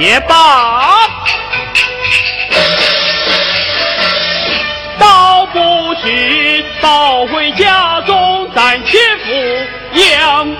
也罢，倒不去，倒回家中暂且抚养。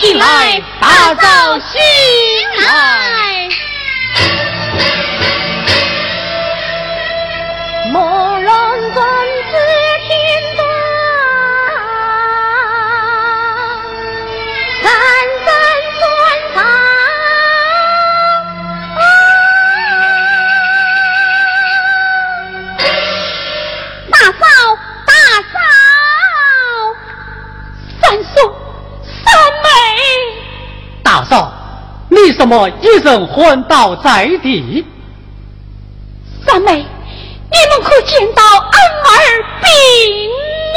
醒来，大早醒来，你怎么一人昏倒在地？三妹，你们可见到恩儿、病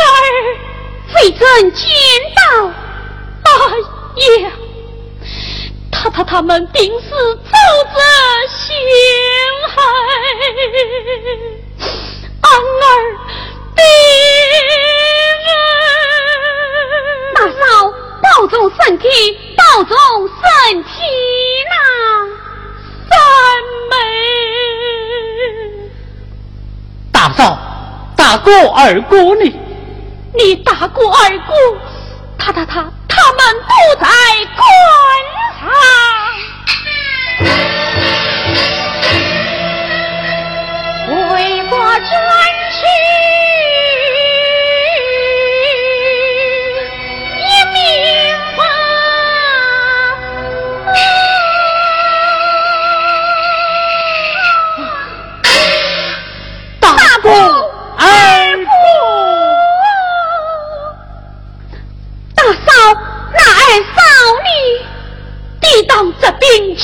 儿？未曾见到。哎呀，他他他们定是走着陷害恩儿、病儿。大嫂，保重身体。保重身体嫂，大哥二哥呢？你大哥二哥，他他他他们都在官上，回国转如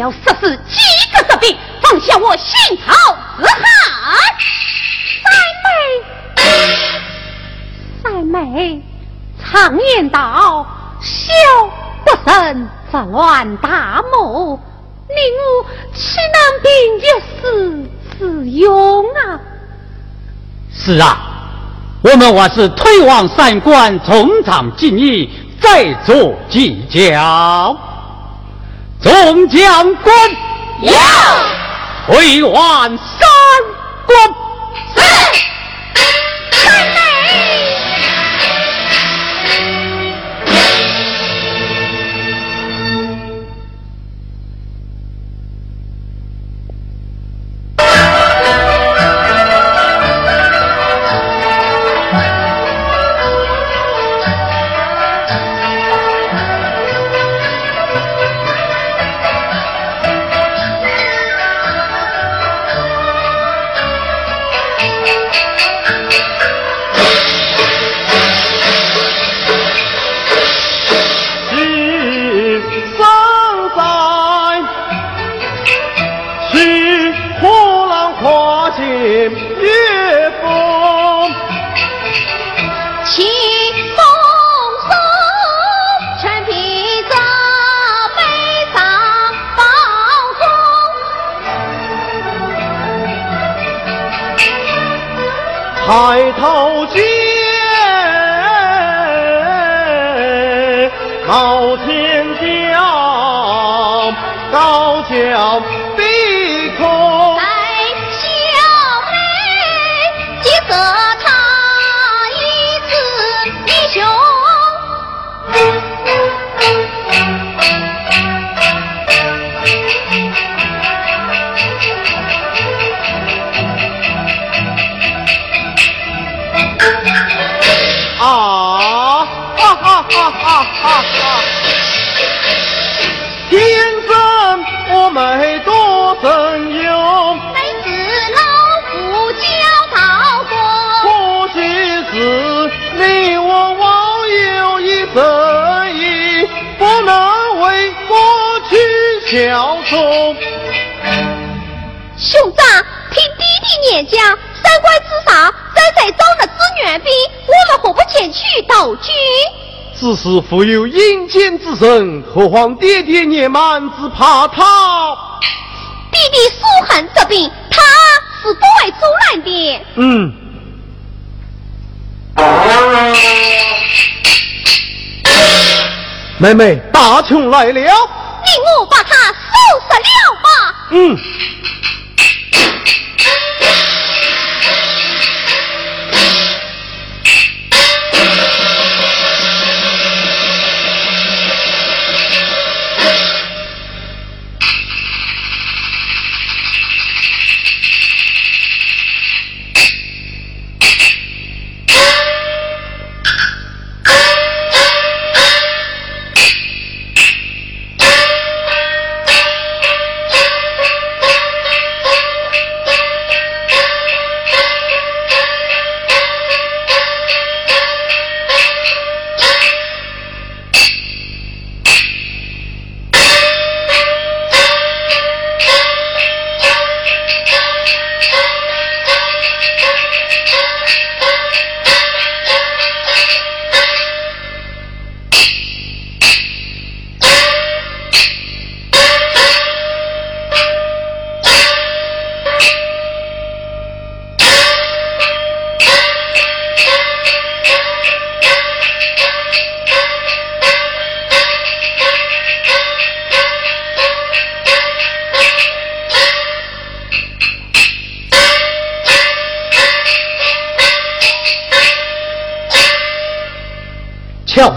要杀死几个士兵，放下我心头之恨。三妹，三妹，常言道，小不慎则乱大谋，你我岂能凭一时之勇啊？是啊，我们还是退往三关，从长计议，再做计较。众将官，有，退往三抬啊啊天生我们多生有每次老夫叫桃过不许死你我网友一生意不能为过去效忠兄长听弟弟念讲三观之上站在招募志愿兵我们何不前去道军只是负有阴间之神，何况爹爹年满，只怕他。弟弟素恨这病，他是不会阻拦的。嗯。妹妹，大琼来了。你我把他收拾了吧。嗯。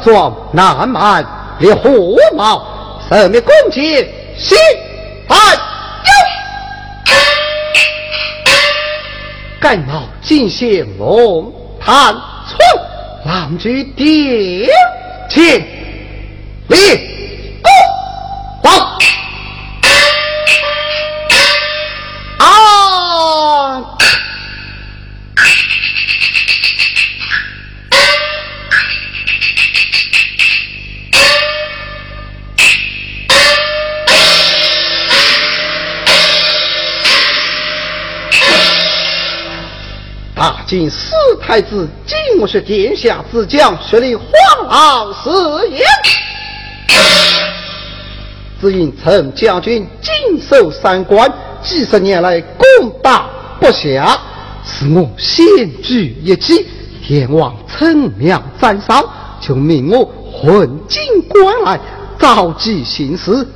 壮南蛮列火毛，神秘攻击西汉有。盖帽进线龙探春，郎居殿前太子今我是殿下之将，设立皇昂誓言。只因陈将军谨守三关，几十年来攻打不下，使我险举一计，天王称量赞赏，就命我混进关来，召集行事。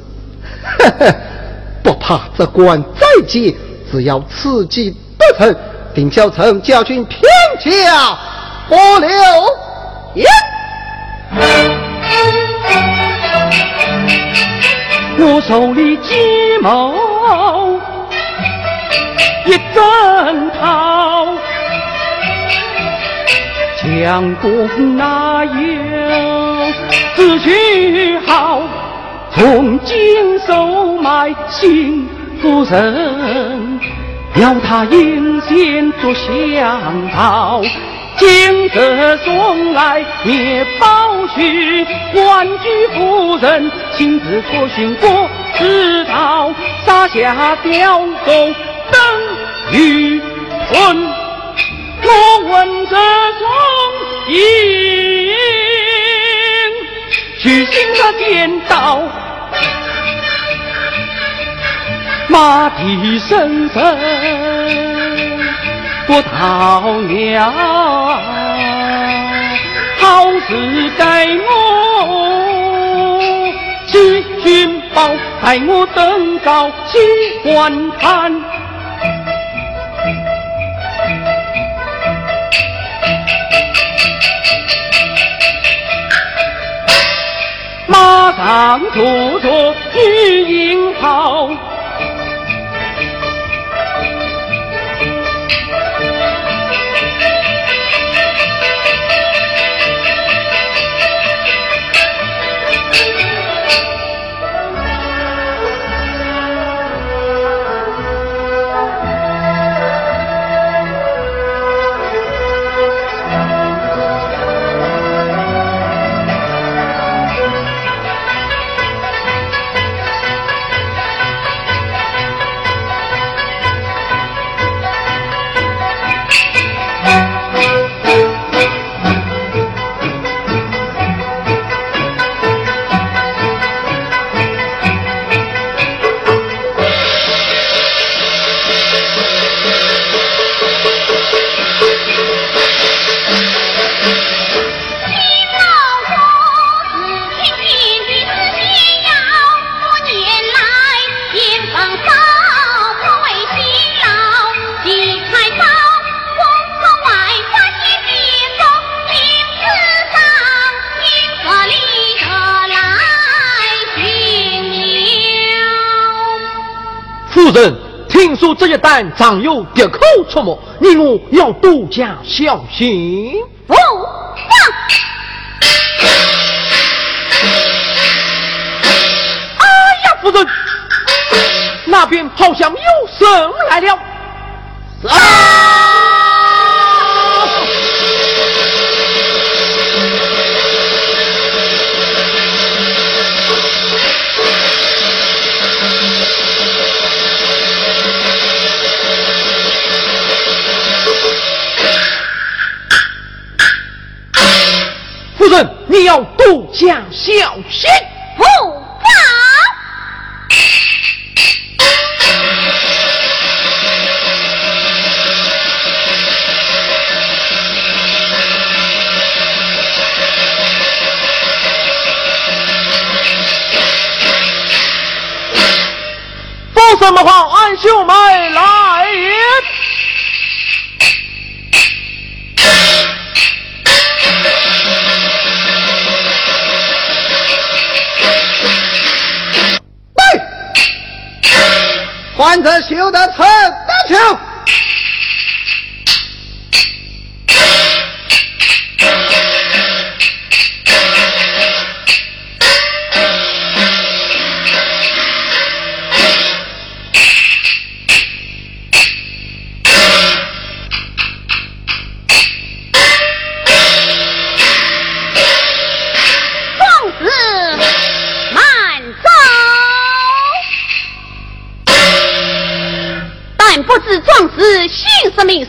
不怕这关再见，只要此计得成，定叫陈将军偏驾不留言。我手里计谋一整套，将功哪有自取好，从今收买新夫人，要他引线做香桃。今日送来灭宝须，万居夫人亲自出巡过，知道撒下雕狗等渔村。我闻这声音，虚心的颠倒，马蹄声声。不逃了，好事该我去寻报，待我登高去观看。马上坐着女英豪。人，听说这一带常有敌寇出没，你我要多加小心。不放！哎呀，夫人，那边好像有神来了。啊！你要多加小心，不放。说什么话？俺秀梅来患者修得成大桥。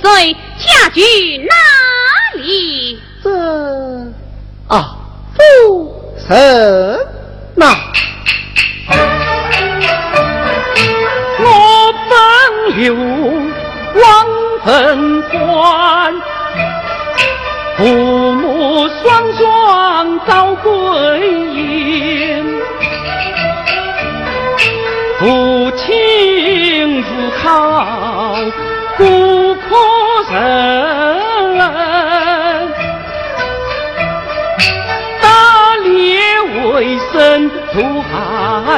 不知壮士姓甚名谁，家居哪里？里？这啊，夫人呐，我本有王坟官，父母双双早归隐，父亲自考不可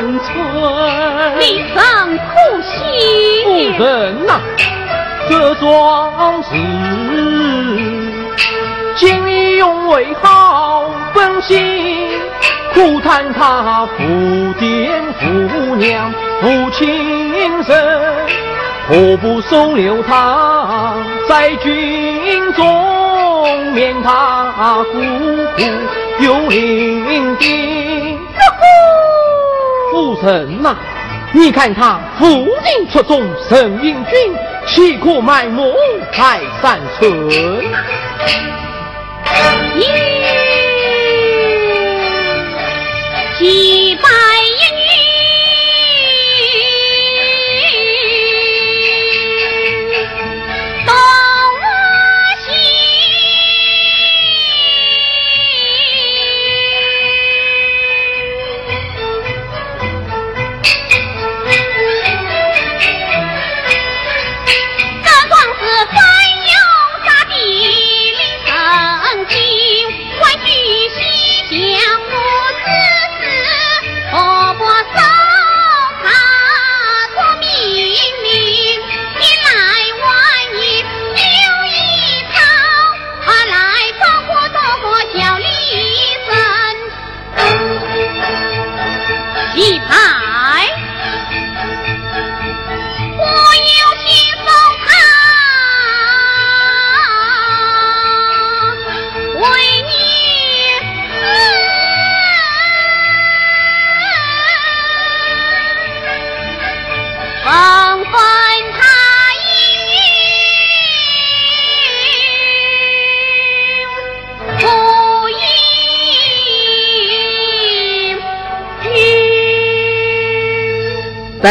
李生苦心，夫人呐、这桩事，今日用为好本心，苦叹他父爹父娘负亲生，何不收留他在军中，免他孤苦又伶仃。夫人呐、你看他负荆出众，神英军，岂可埋没在山村？咦，几百一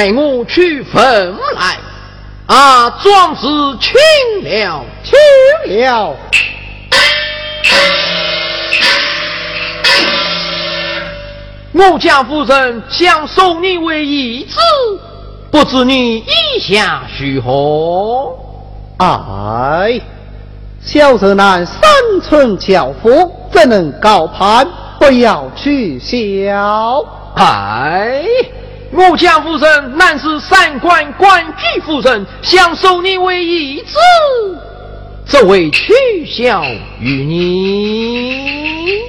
应带我去坟来。啊，壮士请了。听了。我家夫人想收你为义子，不知你意下如何？哎，小人乃三寸樵夫，怎能高攀？不要取笑。哎，我家夫人乃是三官官居夫人，想收你为义子，只为取笑于你。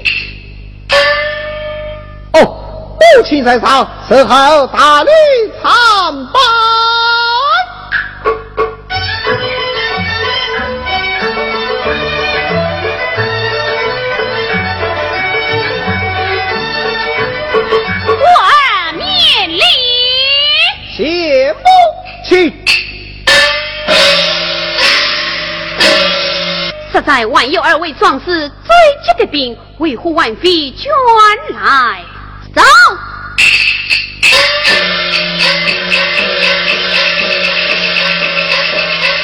哦，母亲在上，身后大礼参拜。实在万有二位壮士追击的兵，为护万妃卷来走。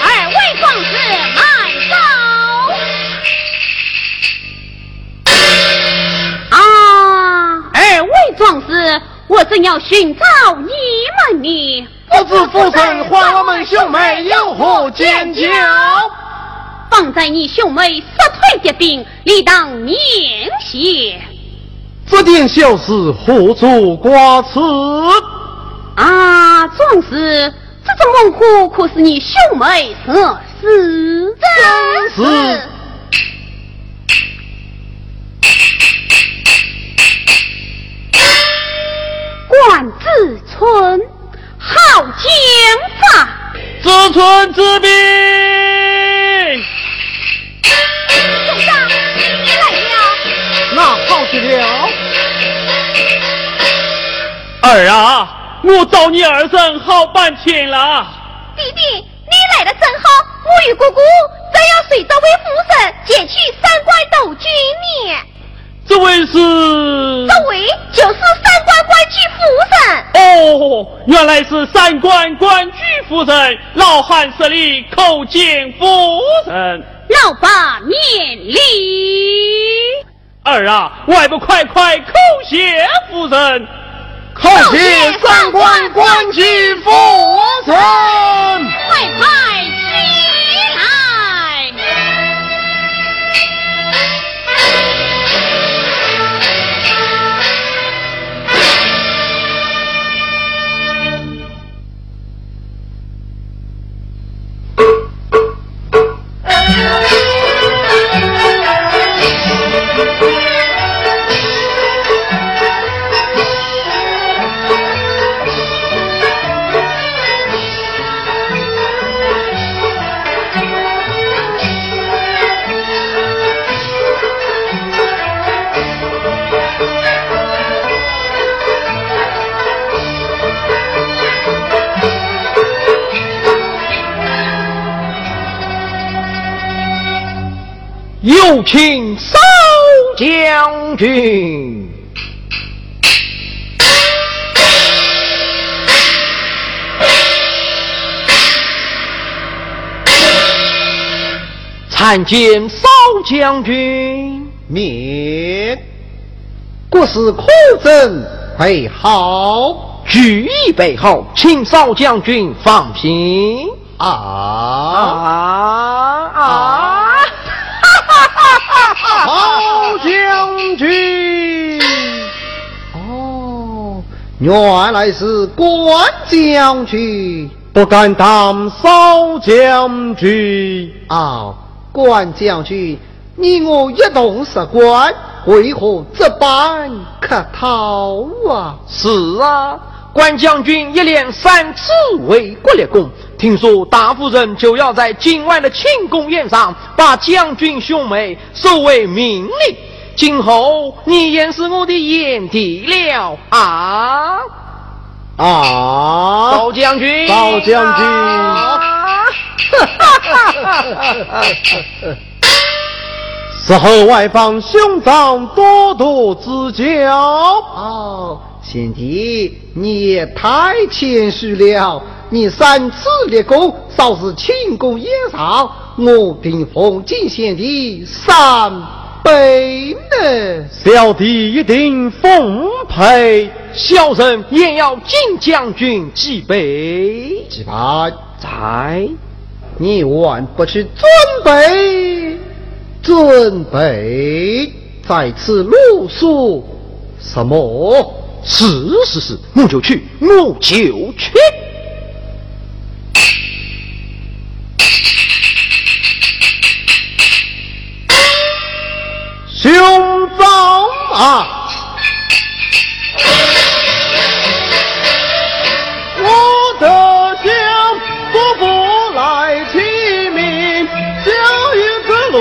二位壮士慢走。啊，二位壮士，我正要寻找你们呢。不知夫人还我们兄妹有何见教？放在你兄妹失退的兵，理当免谢。这点小事何足挂齿？啊，壮士，这种猛虎可是你兄妹所死真是。管子村，好剑法。自存之兵。兄长，你来了。那好极了。儿啊，我找你二婶好半天了。弟弟，你来的正好，我与姑姑正要随这位夫人前去三关斗军呢这位是？这位就是三官官居夫人。哦，原来是三官官居夫人，老汉这里，叩见夫人。老爸免礼。儿啊，外不快快叩谢夫人。叩谢三官官居夫人。有请三。将军。参见少将军。免。国师可曾备好？举已备好，请少将军放心。啊啊啊！军，哦，原来是关将军，不敢当少将军啊！关将军，你我一同是关，为何这般客套啊？是啊。关将军一连三次为国立功，听说大夫人就要在今晚的庆功宴上把将军兄妹收为命令。今后你也是我的眼弟了啊！啊，高将军，高将军，此后外方兄长多多指教哦。贤弟，你也太谦虚了。你三次立功，少是庆功宴上，我定奉敬贤弟三杯呢。小弟一定奉陪，小人也要敬将军几杯。几杯？在，你万不去准备？准备在此露宿什么？是是是，我就去，我就去。兄长啊，我的乡祖父来启命，教育之路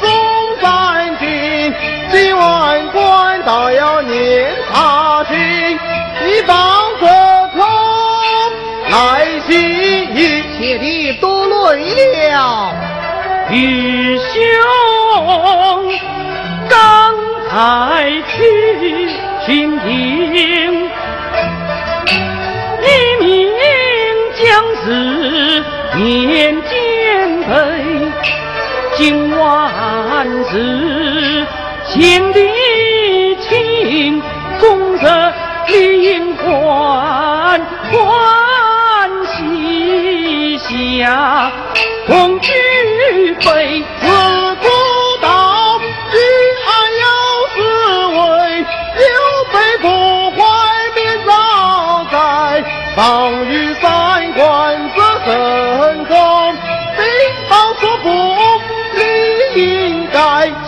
中三军，今晚官到要念。一棒子头来袭，谢弟多累了。弟兄刚才去寻营，一名将士面肩背，今晚是献帝亲。公着林欢欢喜下，共举杯在，放于三观则慎重，兵法所不理应该，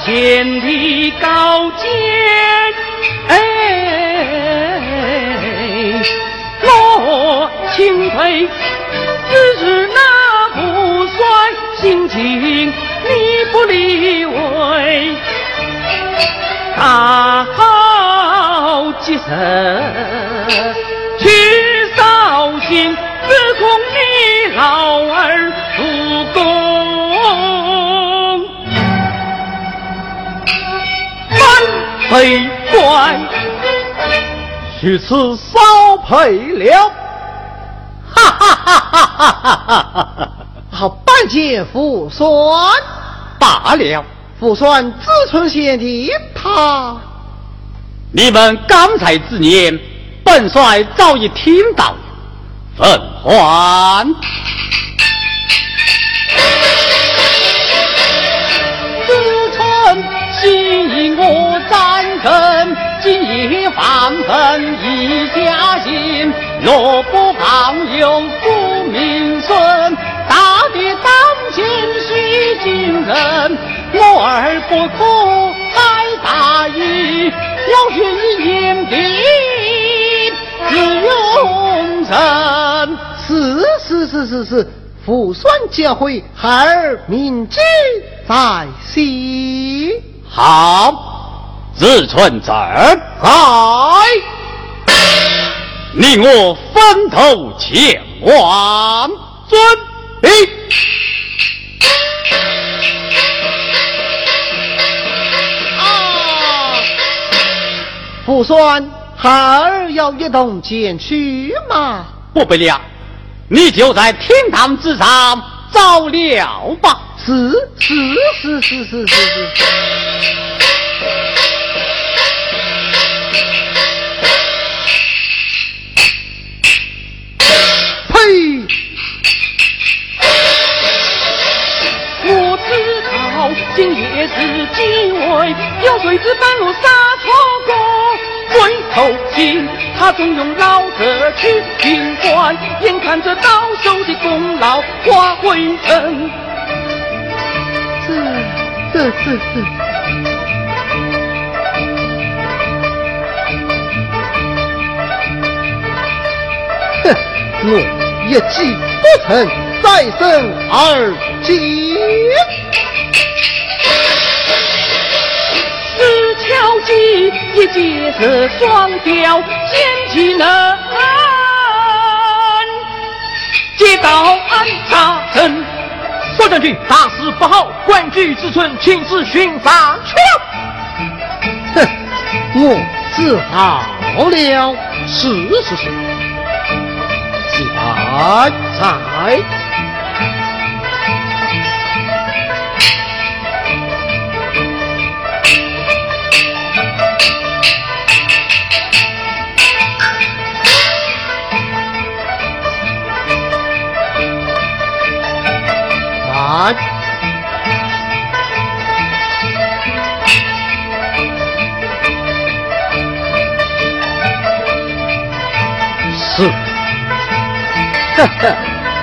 千里高见。哎，我钦佩，只是那不算心情你不理会，大好吉神去扫兴，只恐你老儿不公。悲观，许此少赔了。哈哈哈哈哈哈！好，半截父孙。罢了，父孙自存贤弟，他。你们刚才之言，本帅早已听到了。奉还。自春昔我战争，今夜放分一家亲。若不放有福名孙，大敌当前须惊人。我儿不可太大意，要寻眼定自用人。是是是是，父孙教诲，孩儿铭记在心。好，自存这儿，来，令我分头前往，遵命。啊！父孙，孩儿要一同前去吗？不必了，你就在厅堂之上照料吧。是是是是是是是。呸！我知道今夜是机会，有谁知半路杀错过？回头金，他总用老者去平官，眼看着到手的功劳化灰尘。这这这这。哼，我一计不成，再生二计。石桥记一结是双雕，剑技能接到安杀阵。少将军大事不好，官居之村亲自巡杀去了。哼，我自好了。是是是。来来。来，是，呵呵，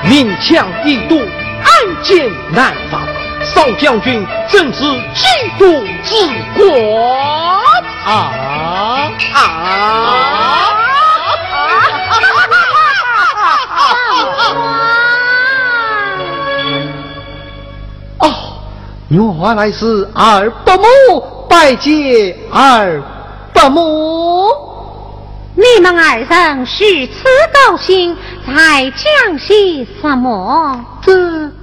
明枪易躲，暗箭难防。少将军正是嫉妒之国啊啊！哦，原来是二伯母拜见二伯母。你们二人是此高兴，在讲些什么？这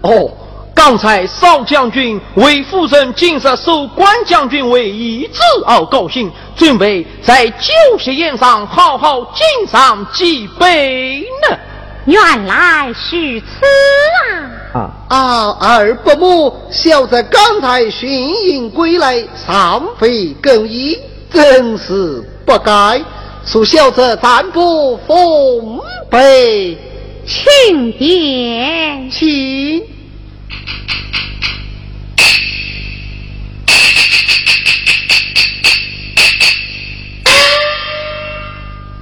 哦，刚才少将军为夫人今日受关将军为义子而高兴，准备在酒席宴上好好敬上几杯呢。原来是此啊！啊，二伯母，小子刚才巡营归来，尚未更衣，真是不该。恕小子暂不奉陪，请便。请。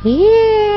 呀。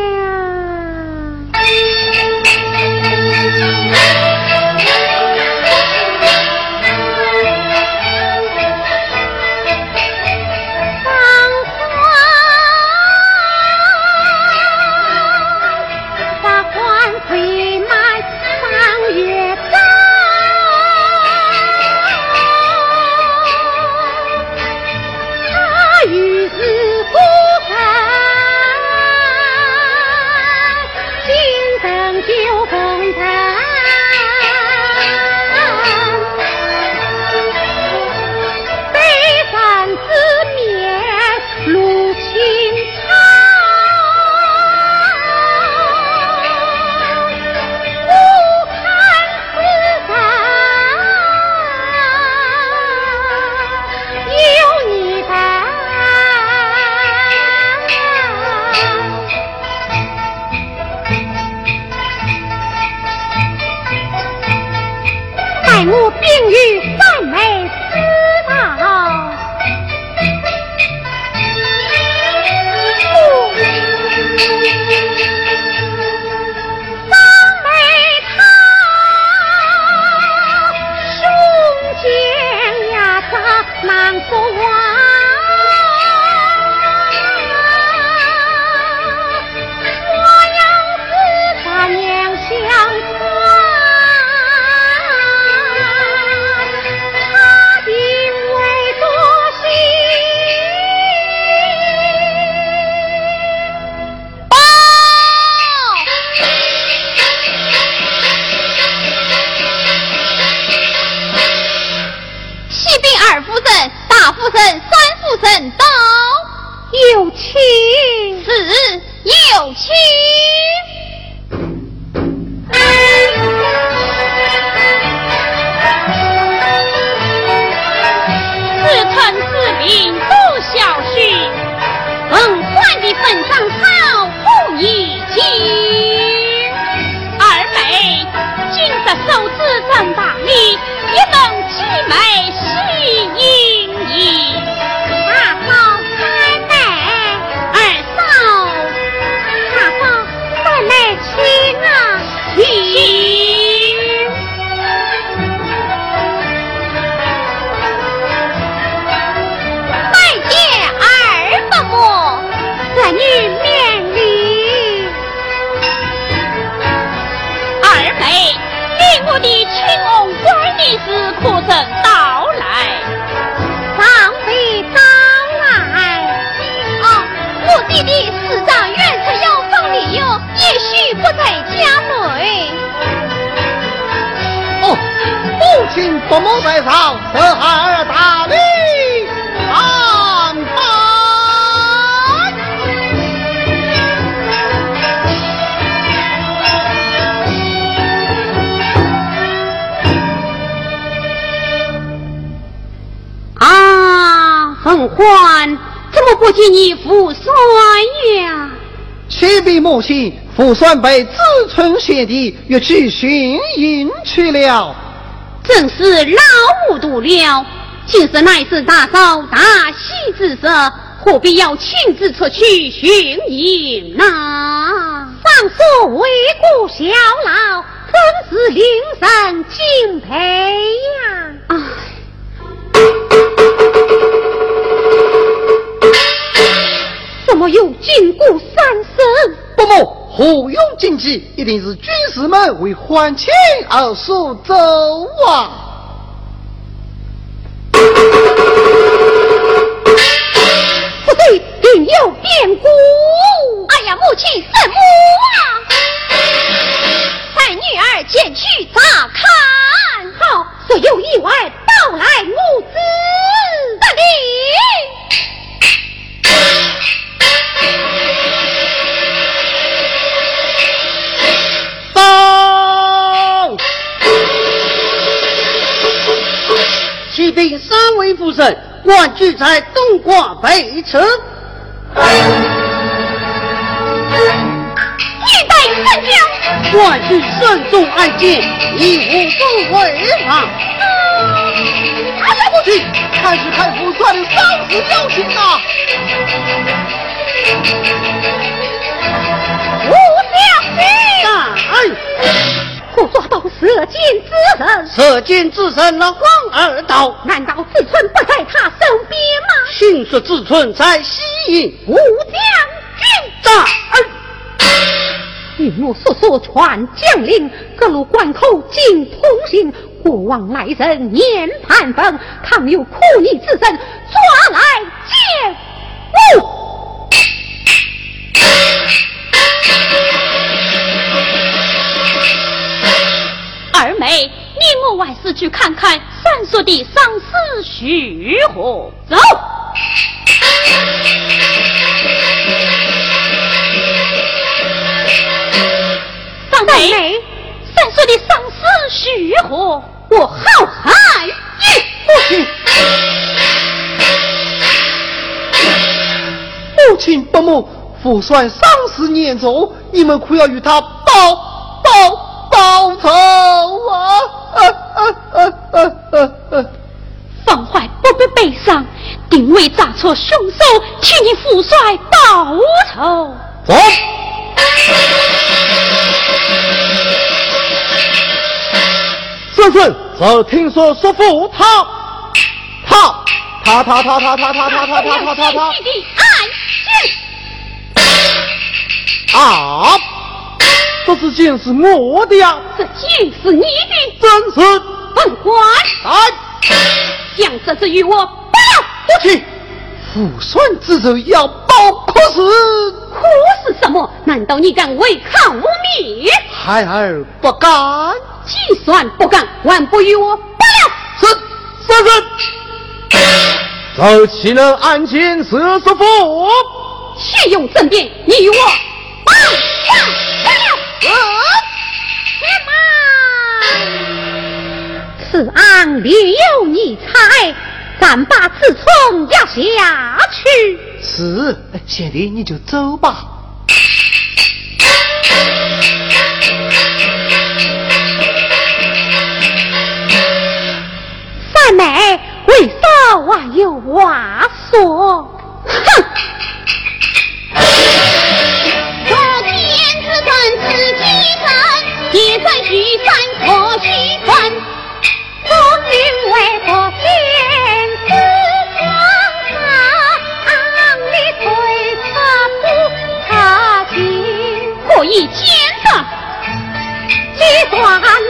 父孙被子春贤弟约去寻营去了。真是老糊涂了！今日乃是大嫂大喜之日，何必要亲自出去寻营呢？上所为国效劳，真是令人敬佩呀！唉，怎么又禁锢三生？伯母。何今计？一定是军士们为还钱而所奏啊！人，官居在东瓜北城。一代三将，官居慎重案件，一无不违法。哎呀，母亲，看是看夫算的生死要紧呐！我抓到射箭之人，射箭之人那黄二道，难道自春不在他身边吗？听说自春在西营，武将军在。据我速速，传将令，各路关口尽通行，过往来人念盘风，倘有苦逆之人，抓来见我。二妹，你我还是去看看三叔的丧事如何？走。三妹，三叔的丧事如何？我好汉一父亲，母亲伯母，父帅丧事严重，你们可要与他报报。报仇啊！啊啊啊啊啊啊！方怀不必悲伤，定为斩错凶手，替你父帅报仇。走。孙孙，我听说叔父他他他他他他他他他他他他他。你的暗箭啊！这是剑是我的呀，这箭是你的，真是本官来将这只与我报不去。父孙之仇要报，可是可是什么？难道你敢违抗我命？孩儿不敢。既算不敢，万不与我罢了。是是是。走起了案件是师傅，且用争辩，你与我报。此案另有你猜。咱把此葱压下去。是，贤弟你就走吧。三妹，为啥还有话说？哼！自断自牺牲，也算虚赞可虚分。风云未卜先知，苍苍的翠色布，他情可以见得。断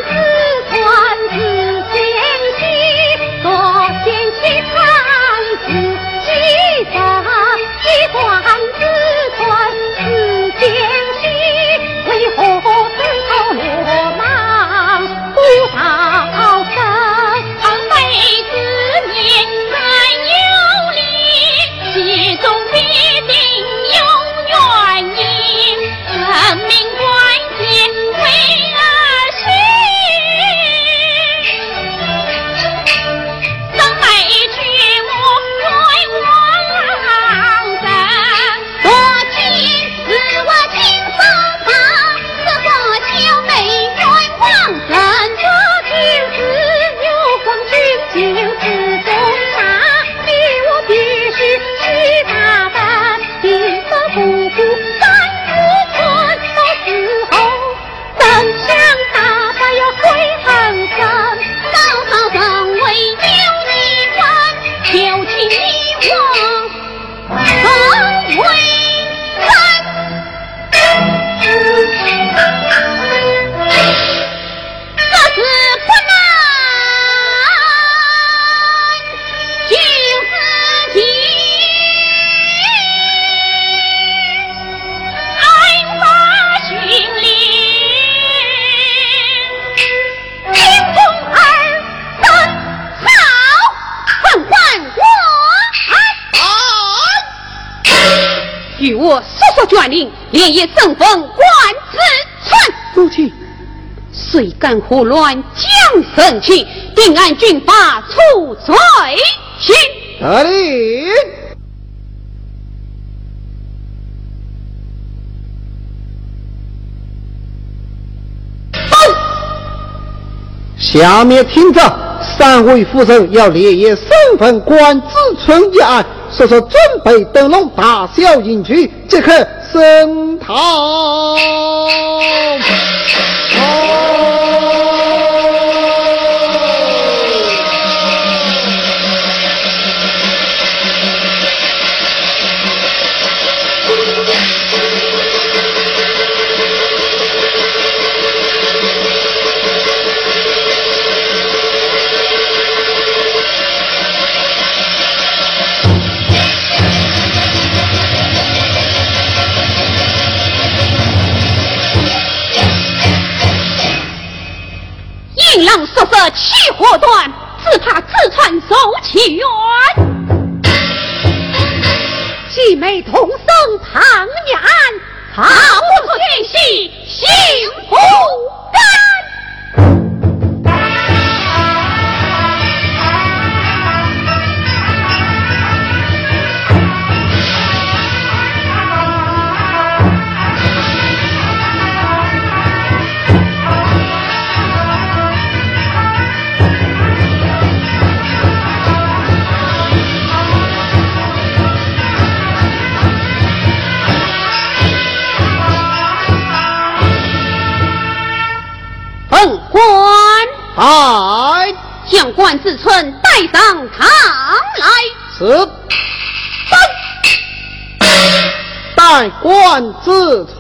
自断自嫌弃，多嫌弃看自牺牲，胡乱将神器，定按军法处罪行。得令。下面听着，三位夫人要连夜身份官子春一案。说说准备灯笼，大小迎娶，即刻升堂。火色气火断，只怕自穿受起哟。自存带上堂来此带官自存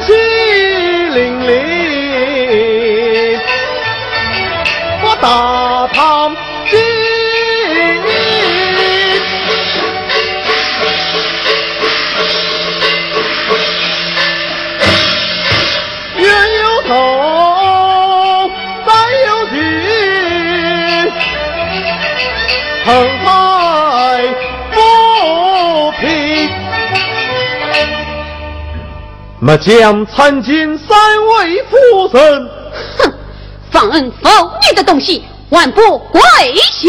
气凛凛，我大唐今。冤有头，债有主，末将参见三位夫人。哼，放恩否你的东西，万不跪下。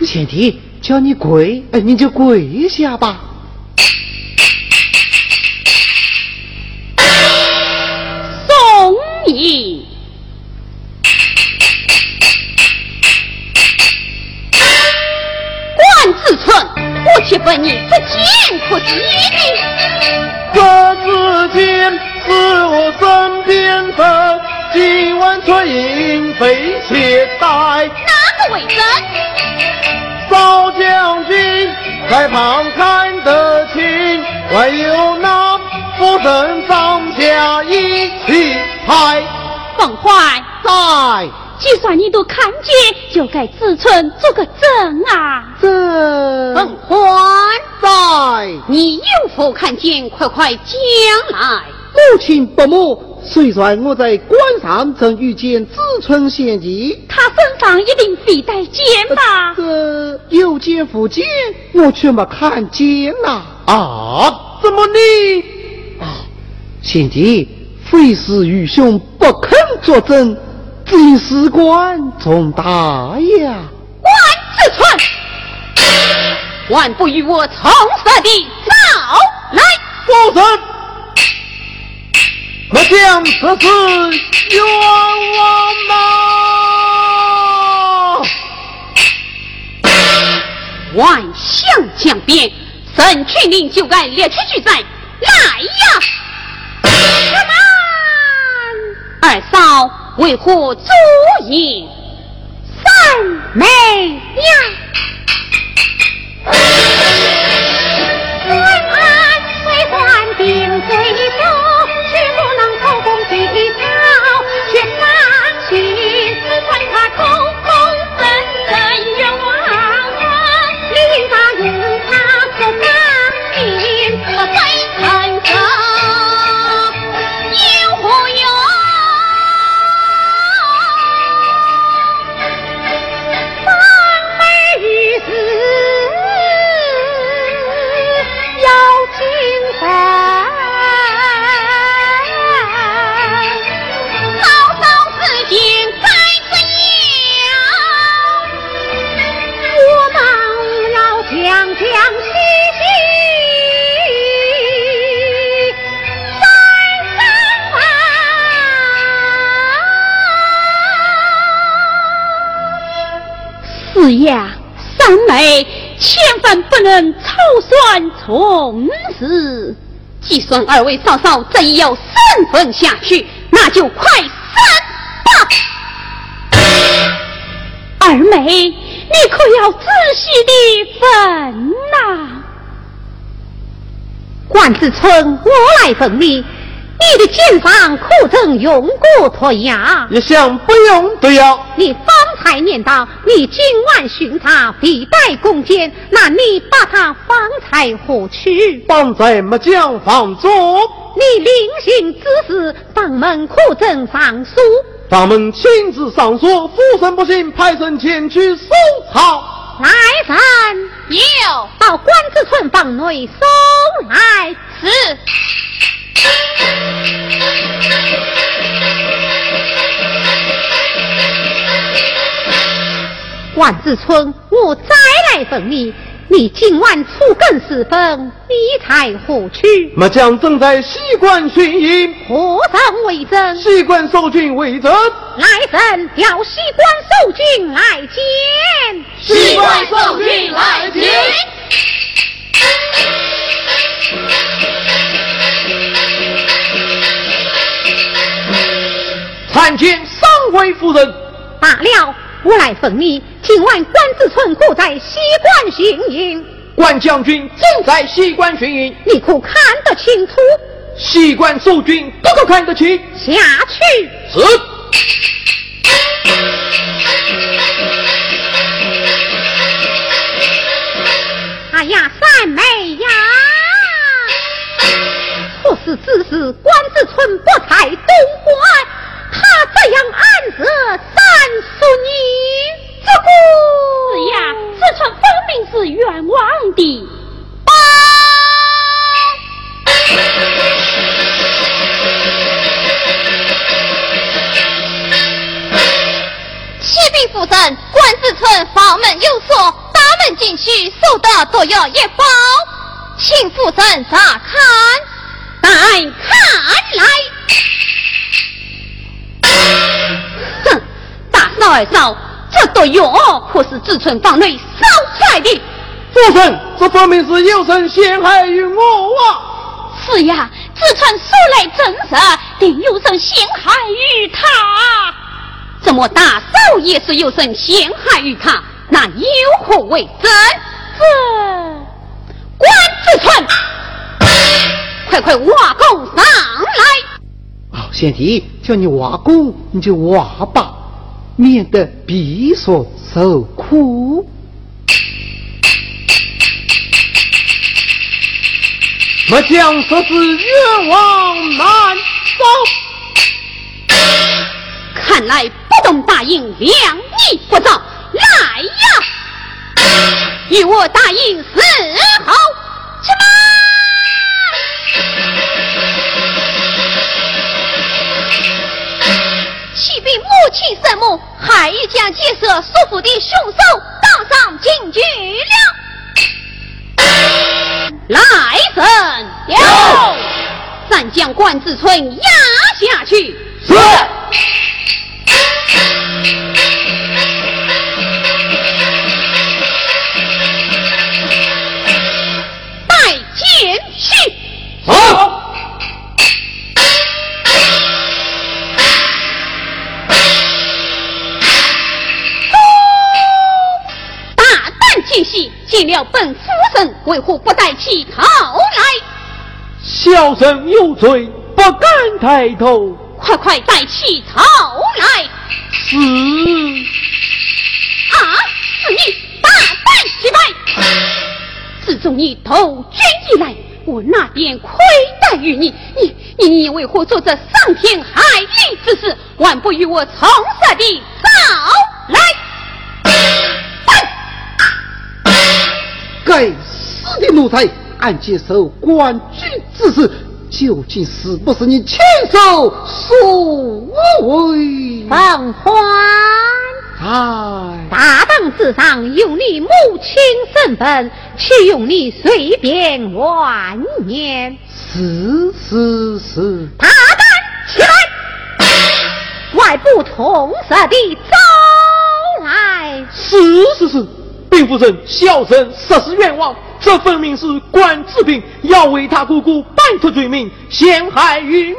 贤弟，叫你跪，哎，你就跪下吧。今晚却因被携带。哪个为真？少将军在旁看得清，还有那夫人上下一起拍。凤怀，在就算你都看见，就该子春做个证啊！这凤怀，在你有否看见？快快讲来。母亲不母，虽然我在关上曾遇见子春贤弟，他身上一定必带剑吧？这有剑无剑，我却没看见呐。啊，怎么呢？啊，贤弟，非是愚兄不肯作证，只因事关重大呀。万子春，还不与我从实地早来！夫人，末将此次冤枉呐！万象将变，神群令就该列去拒载，来呀！二嫂为何足饮三妹呀？官安虽算定罪首，是呀，三妹千万不能草率从事。既算二位嫂嫂真要三分下去，那就快三吧。二妹，你可要仔细的分呐、管子春，我来问你，你的剑法可曾用过脱牙？一向不用对呀。你方才念叨，你今晚寻他必带弓箭，那你把他方才何去？放在木匠房中。你临行之时，房门可曾上锁？房门亲自上锁，夫神不信，派神前去搜查。来人，有到关子村房内送来。是。关子春，我再来问你，你今晚初更时分，你才何去？末将正在西关巡营。何人为证？西关守军为证。来人，调西关守军来见。西关守军来见。参见三位夫人。罢了，我来奉你，今晚关子村可在西关巡营？关将军正在西关巡营，你可看得清楚？西关守军个个看得清。下去。是。哎呀，三妹呀！不是只是关子村不才东关，他这样暗惹三叔你，这个是呀，此村分明是冤枉的。启禀夫人，关子村房门有锁，大门进去守的都要一包，请夫人查看。待看来。哼，大嫂二嫂，这毒药可是自村房内烧出来的。夫人，这分明是有人陷害于我啊！是呀，自村素来真实，定有人陷害于他。怎么大嫂也是有人陷害于他？那有何为证？这关自村。快快挖沟上来！哦，贤弟，叫你挖工，你就挖吧，免得闭所受苦。末将说是冤枉难保。看来不懂大应，两逆不早。来呀！与我大应死后，什么？启禀母亲圣母，孩已将劫色所缚的凶手当上警局了。来人，有，暂将关子村押下去。是。了本夫人，为何不带起头来？小生有罪，不敢抬头。快快带起头来！是。啊，是你大胆起败！自从你投军以来，我那边亏待于你，你你你为何做这伤天害理之事？晚不与我从实的早来！该死的奴才，俺接受官军之事。究竟是不是你亲手所为？凤欢，哎，大堂之上有你母亲身份，岂用你随便乱言？是是是，大胆起来！外部同色的招来。是是是，禀夫人，小生实施冤枉。这分明是关子平要为他姑姑摆脱罪名，陷害于母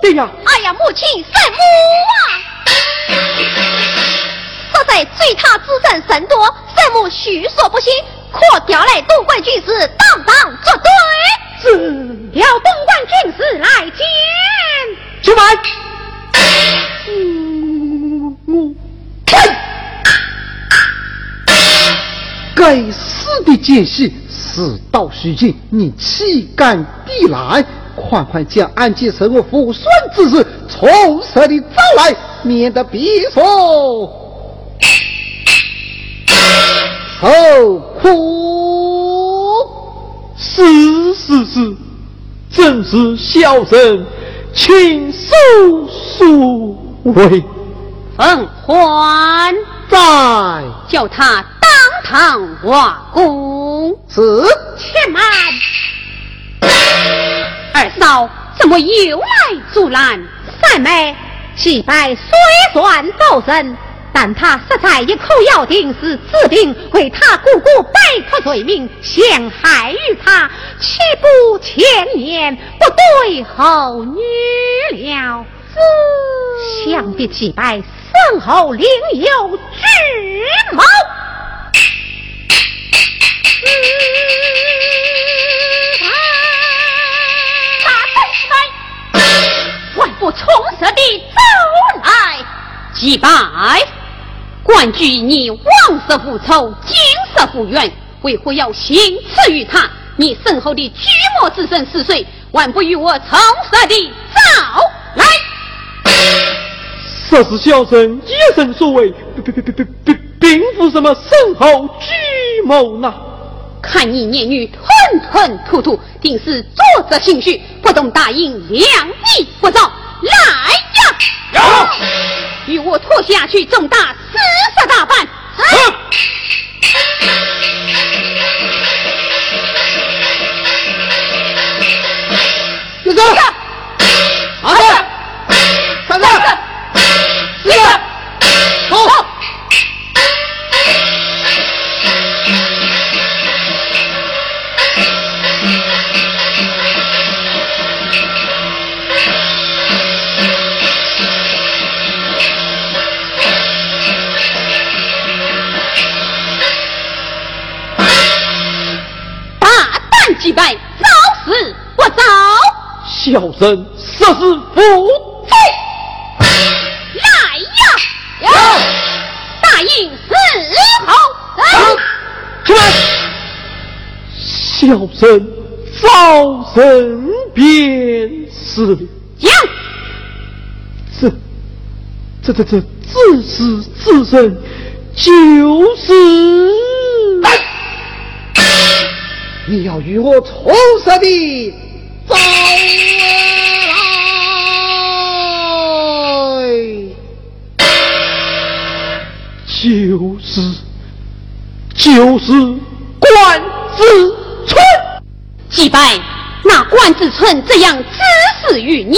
的呀！哎呀，母亲圣母啊！实在追他之人甚多，圣母许说不信，可调来东关军士当当作对。是要东莞军师来见。去买。该死的奸细，事到须尽，你岂敢抵赖？快快将案件审我父孙之事从实的招来，免得别说受苦。是是是，正是小人亲手所为。奉还，在叫他当堂瓦工。是且慢，二嫂怎么又来阻拦？三妹祭拜虽算走神，但他实在一口咬定是指定为他姑姑摆脱罪名，陷害于他，岂不前言不对后女了？想必祭拜身后另有智谋。大来，万不从实的走来，祭拜。冠居你往世复仇，今世复冤，为何要行刺于他？你身后的巨魔之身是谁？万不与我从实的走来。这是小生一生所为，并并并并并不什么身后巨谋呐。看你念女吞吞吐吐，定是作者心虚，不懂答应，两意不照。来呀！与我拖下去，重大四十大板。有走，好的，三子，四胆击败，早死不早。小生实是负罪。来呀！大应伺候。出来！小生早生便是。讲。这，这这这自始至深就是。你要与我从实的走来。就是就是关子春，祭拜那关子春这样指使于你。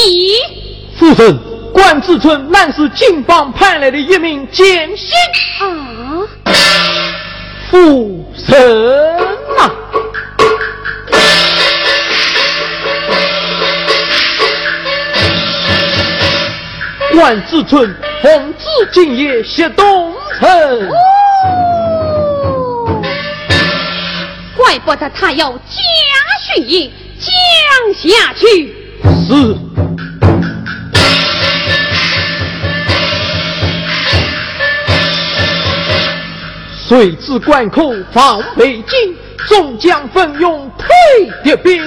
夫人，关子春乃是金榜派来的一名奸细。啊！夫人啊！关子春奉旨今夜袭东城。怪不得他要加训营，降下去。是。水至关口防北京，众将奋勇退敌兵。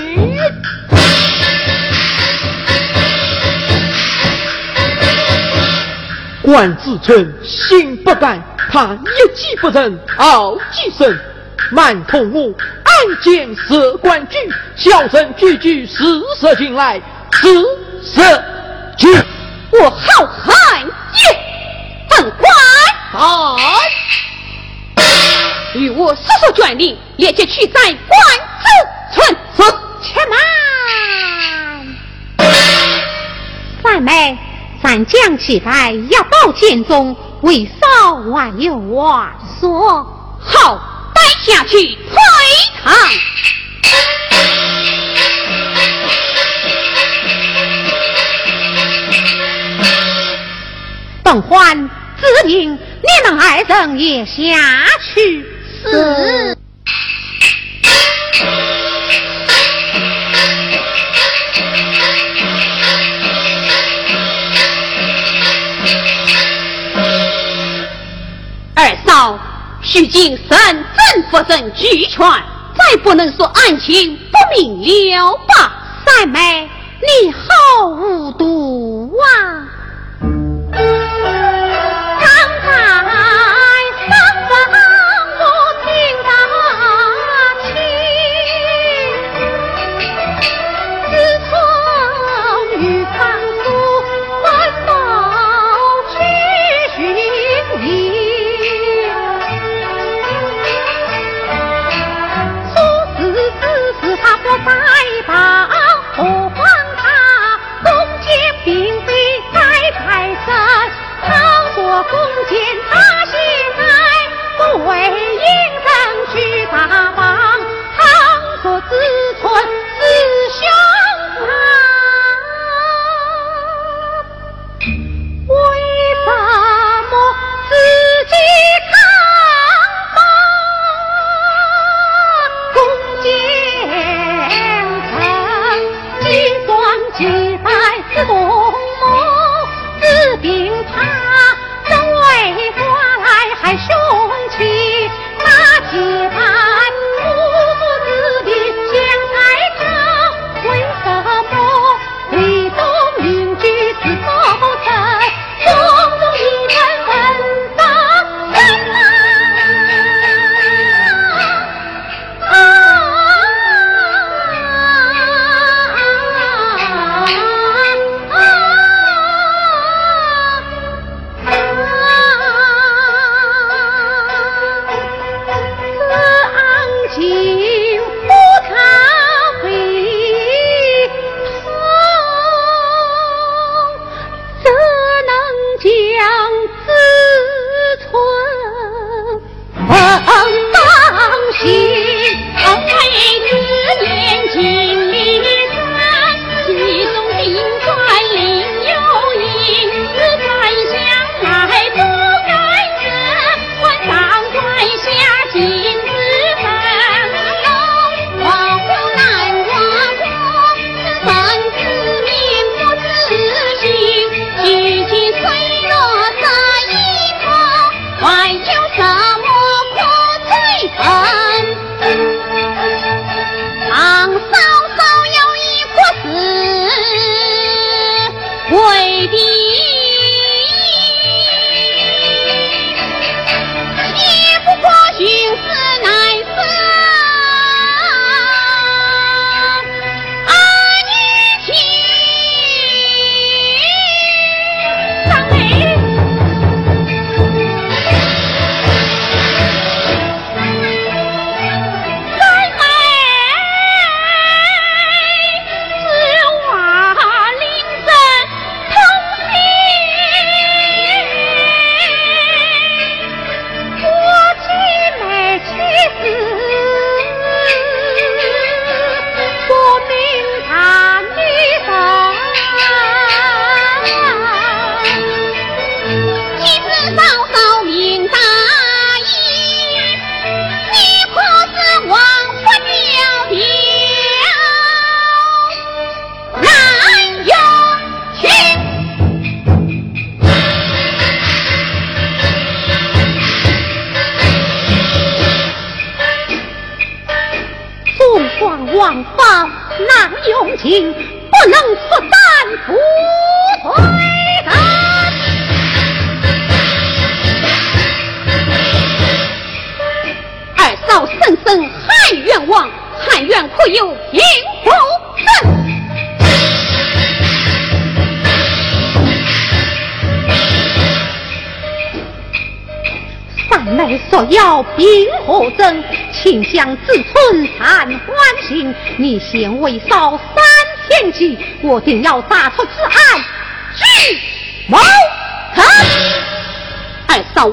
关子春心不甘，他一计不成，傲几声。满同我暗箭射关军，小生句句实射进来，实射进。我好汉也，本官。好，与我速速卷令，立即去斩关子春。是，且慢，三妹，三将起来，要报剑中，为少还有话说。好。待下去推堂。本欢指令你们二人也下去。是。须经审正不正俱全，再不能说案情不明了吧？三妹，你好糊涂啊！要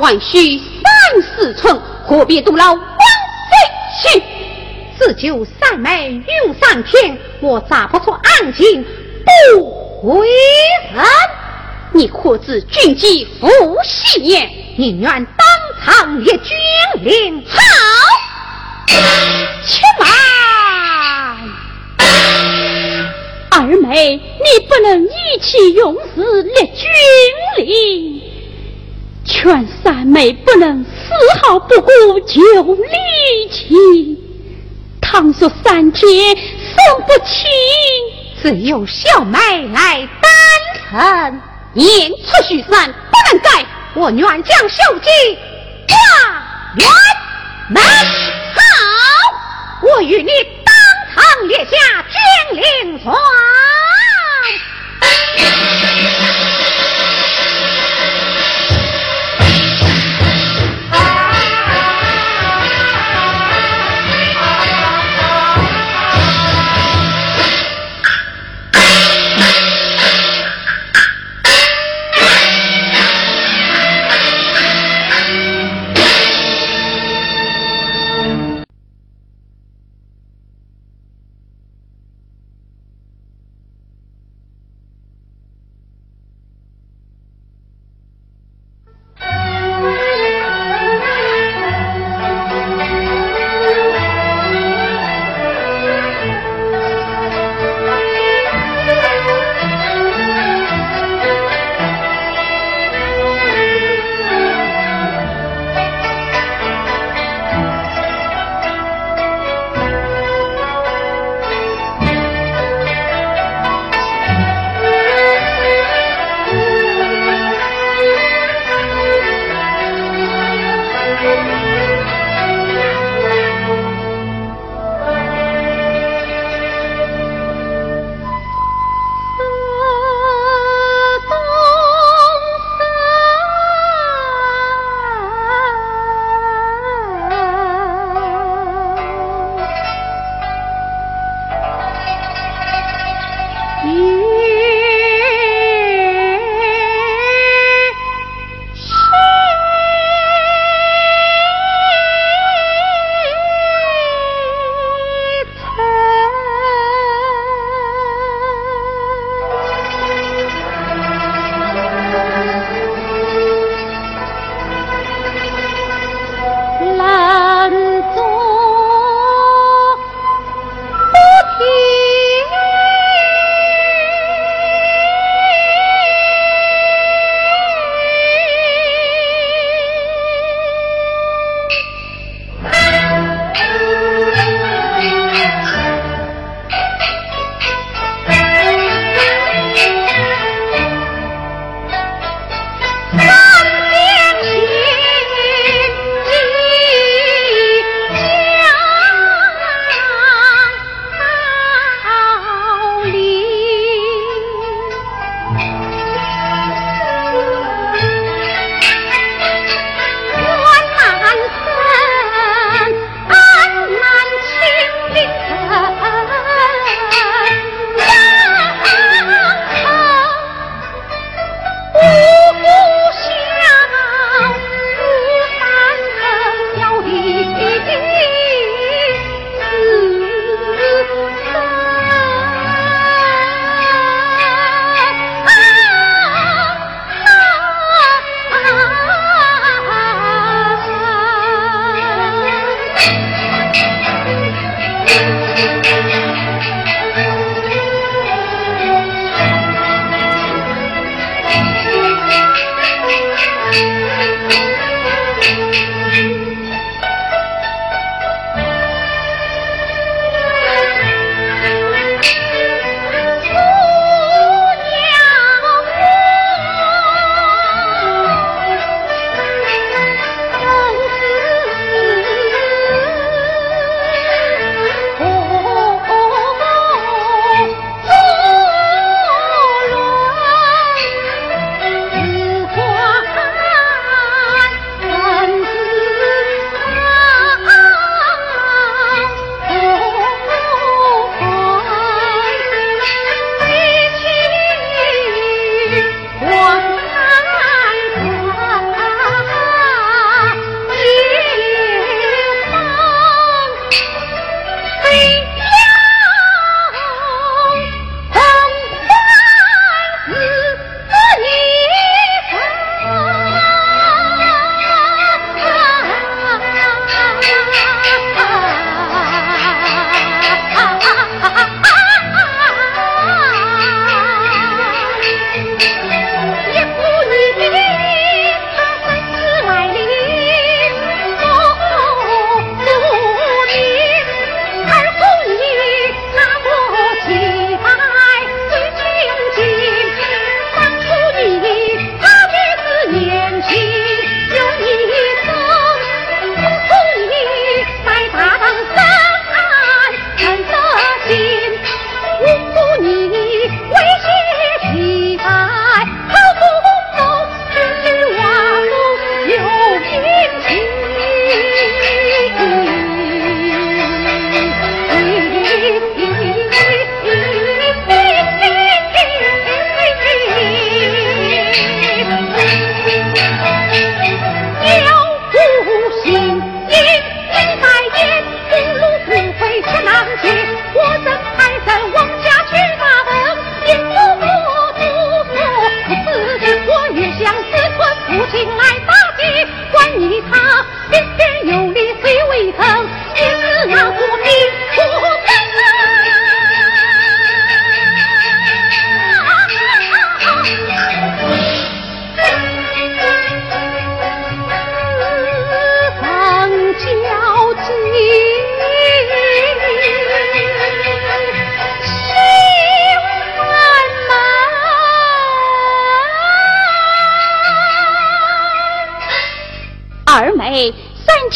还需三四寸，何必独劳王妃去？自救三妹用三天，我查不出案情，不回人。你可知军机复系年，宁愿当场列军令。好，且慢，二妹，你不能意气用事列军令。三妹不能丝毫不顾旧力气。倘说三姐送不起，只有小妹来担承。言出许三不能改，我愿将小姐挂元门。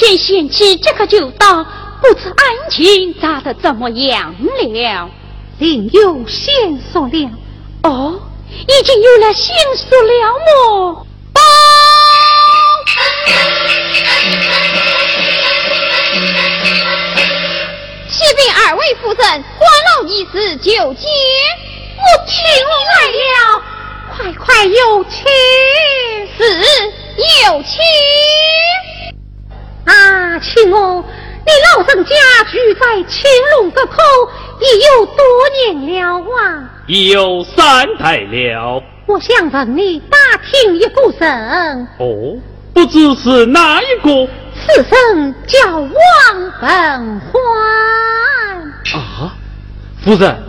三天贤妻这个就到，不知案情咋的怎么样了？另有线索了。哦，已经有了线索了么？启禀二位夫人，花老一事就结，我请来了，快快有请。是有请。啊，亲翁，你老人家住在青龙阁口已有多年了啊？已有三代了。我想问你打听一个人。哦，不知是哪一个？此人叫王本欢。啊，夫人，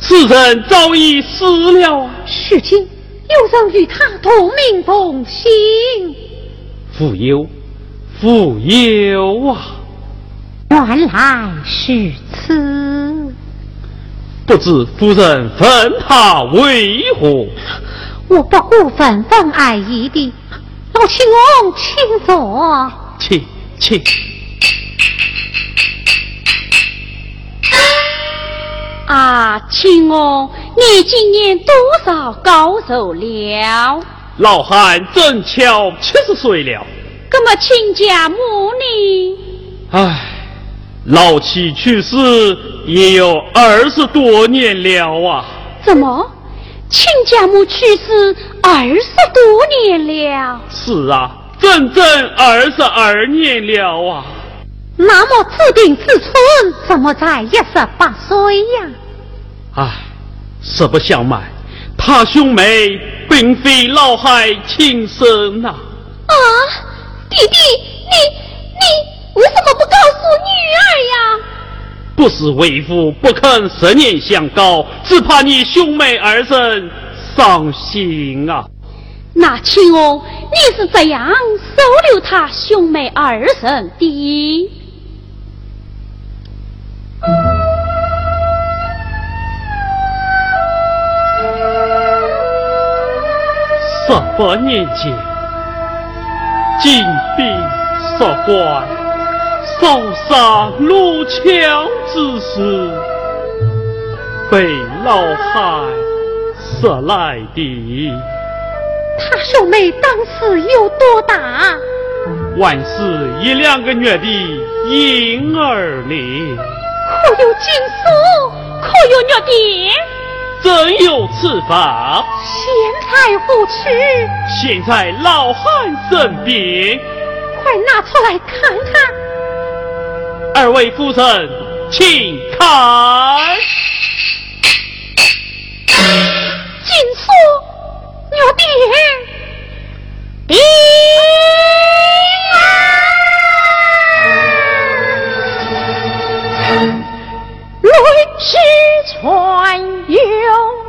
此人早已死了啊。是今有人与他同名同姓。富有，复有啊。原来是此。不知夫人问他为何？我不过分分爱意的，老青翁，请坐。请请。啊，青翁，你今年多少高寿了？老汉正巧七十岁了。那么亲家母呢？唉，老妻去世也有二十多年了啊。怎么，亲家母去世二十多年了？是啊，整整二十二年了啊。那么自定子春怎么才一十八岁呀？唉，实不相瞒，他兄妹并非老海亲生呐。啊，弟弟，你你为什么不告诉女儿呀？不是为父不肯十年相告，只怕你兄妹二人伤心啊。那青翁，你是怎样收留他兄妹二人的？十八年前，金兵杀关，烧杀掳抢之时，被老汉射来的。他兄妹当时有多大？还是一两个月的婴儿呢。可有金锁？可有玉蝶？真有此法？现在何处？现在老汉身边。快拿出来看看。二位夫人，请看。金锁，玉蝶，蝶。传有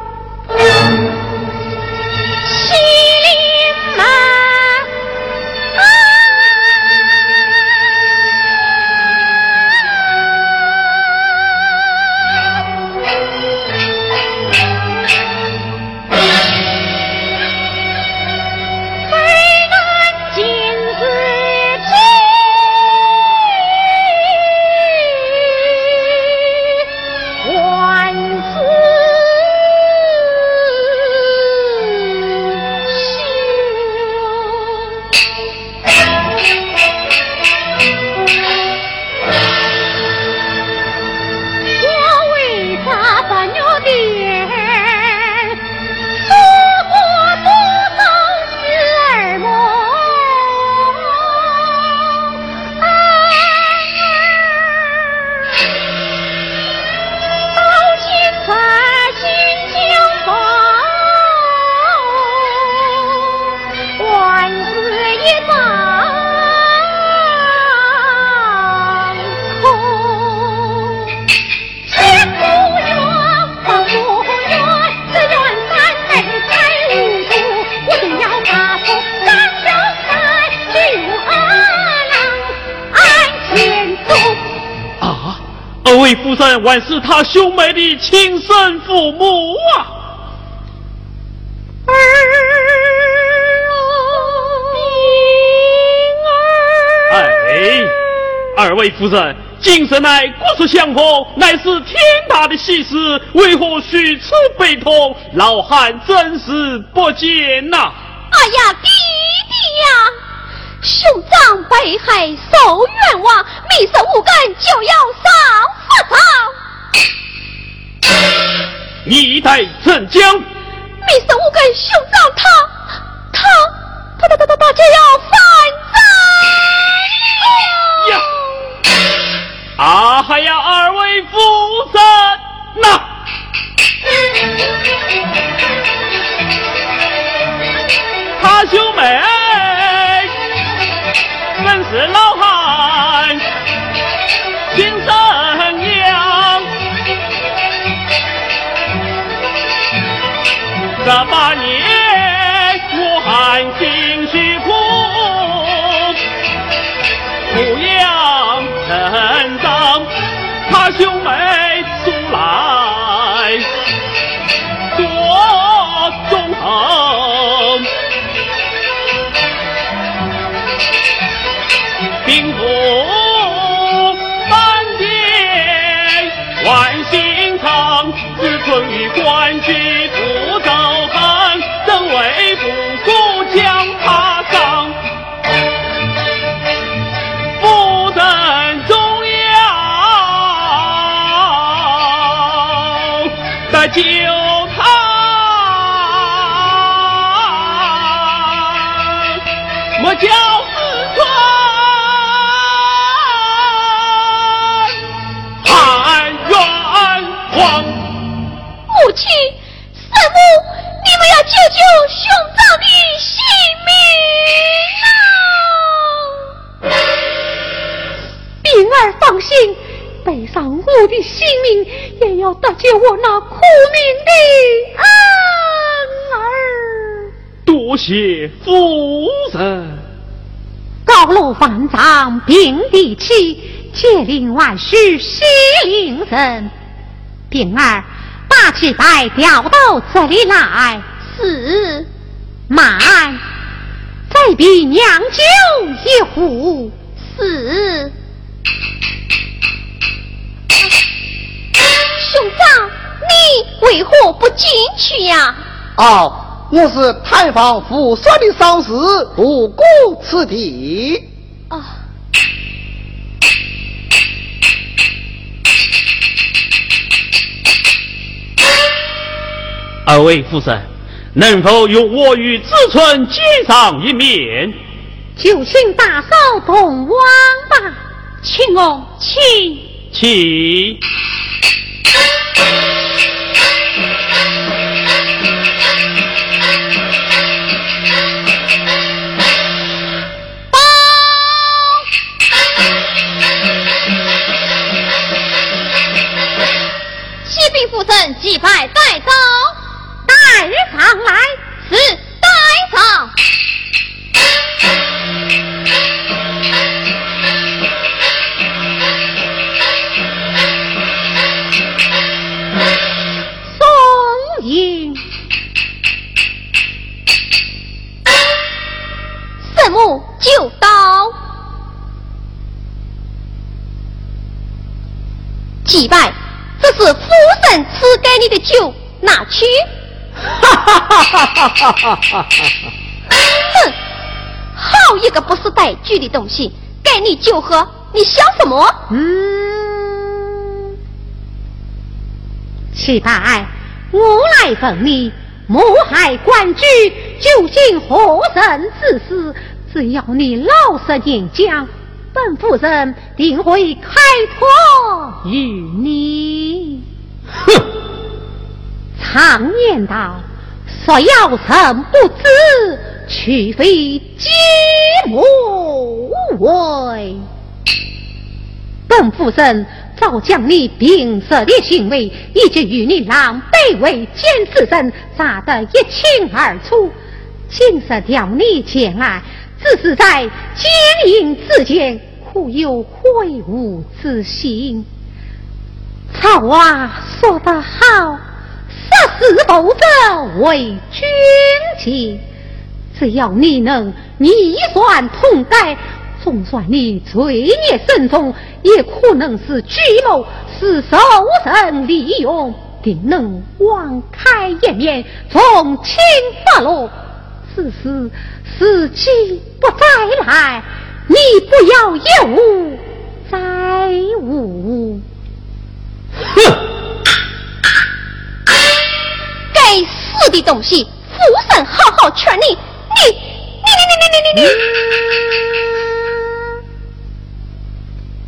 位夫人还是他兄妹的亲生父母啊！儿啊，二位夫人，今生乃国事相逢，乃是天大的喜事，为何许此悲痛？老汉真是不见呐！哎呀，弟弟呀，兄长被害受冤枉，迷失无根就要上佛堂。你待怎讲？迷失无根，兄长他他谢夫人。高楼万丈并地起，借令万事西陵人。冰儿。把去白调到这里来，是慢，再比娘酒一壶，是兄长，你为何不进去呀？哦，我是探访父孙的丧事，不顾此地。啊。二位夫人，能否由我与子春见上一面？就请大嫂同往吧，请哦，请，请。立派你的酒，拿去。哈哈哈哈哈哈哈！哼，好一个不识抬举的东西！给你酒喝，你笑什么？嗯，七百，我来问你，谋害官居究竟何人之事？只要你老实言讲，本夫人定会开脱于你。哼！常言道：“说要臣不知，取非奸谋为。”本夫人早将你平时的行为，以及与你狼狈为奸之人，查得一清二楚。今日调你前来，只是在奸淫之间，苦有悔悟之心。曹娃说得好。杀死否则为君亲，只要你能逆算痛改，总算你罪孽深重，也可能是计谋，是受人利用，定能网开颜面，从轻发落。此时时机不再来，你不要一误再误。哼！该死的东西，父神好好劝你，你你你你你你你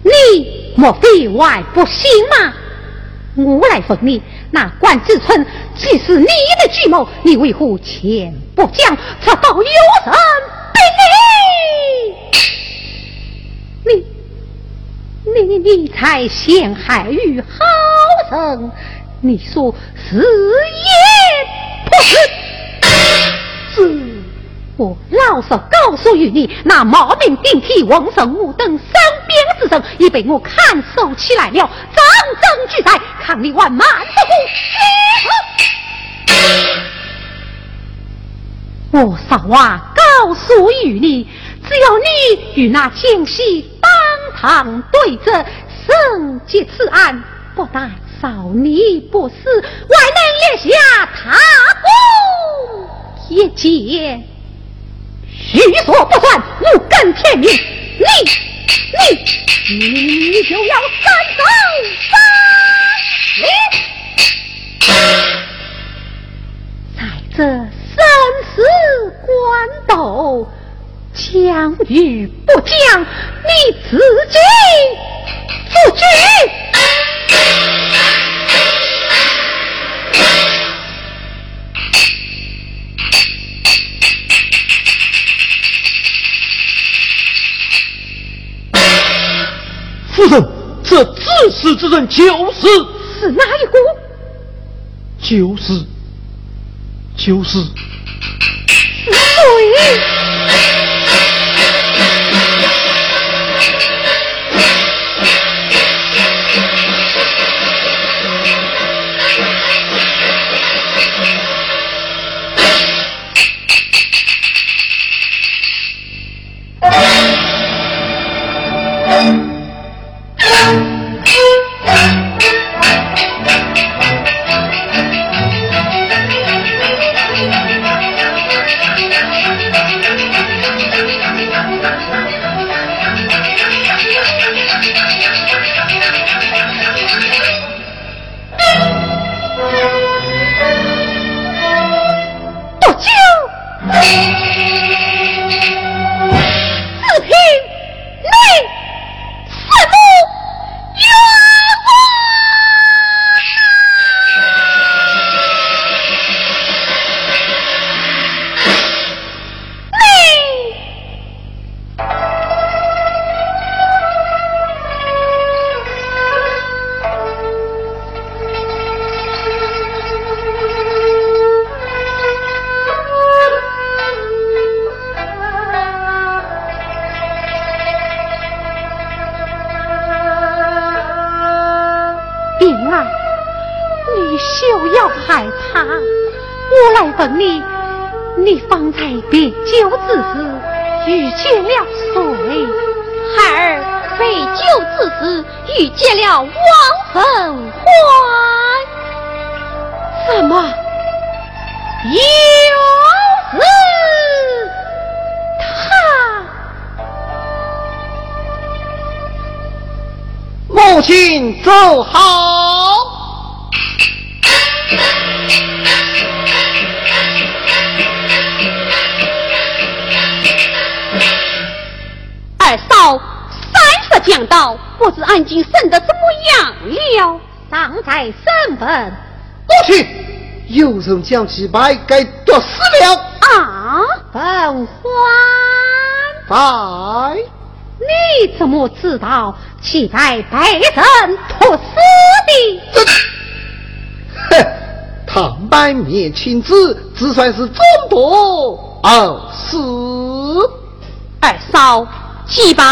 你，你莫非外不信吗？我来问你，那关之春既是你的计谋，你为何前不讲，直到有人逼你？你你你才陷害于好人，你说是也不是？是。我老实告诉于你，那冒名顶替王神武等身边之人，已被我看守起来了，整整俱在，看你还瞒得过？我少话告诉于你，只要你与那奸细当堂对质，审结此案，不但少你不死，外能立下大功一件。虚说不算，无根天命，你你你就要三生三在这生死关头，讲与不讲，你自己做主。夫人，这自死之人就是是哪一个？就是就是是将其白给夺死了。啊，本官在。你怎么知道？岂在被人托死的？哼！唐白灭亲子，只算是中毒而死。二嫂，祭拜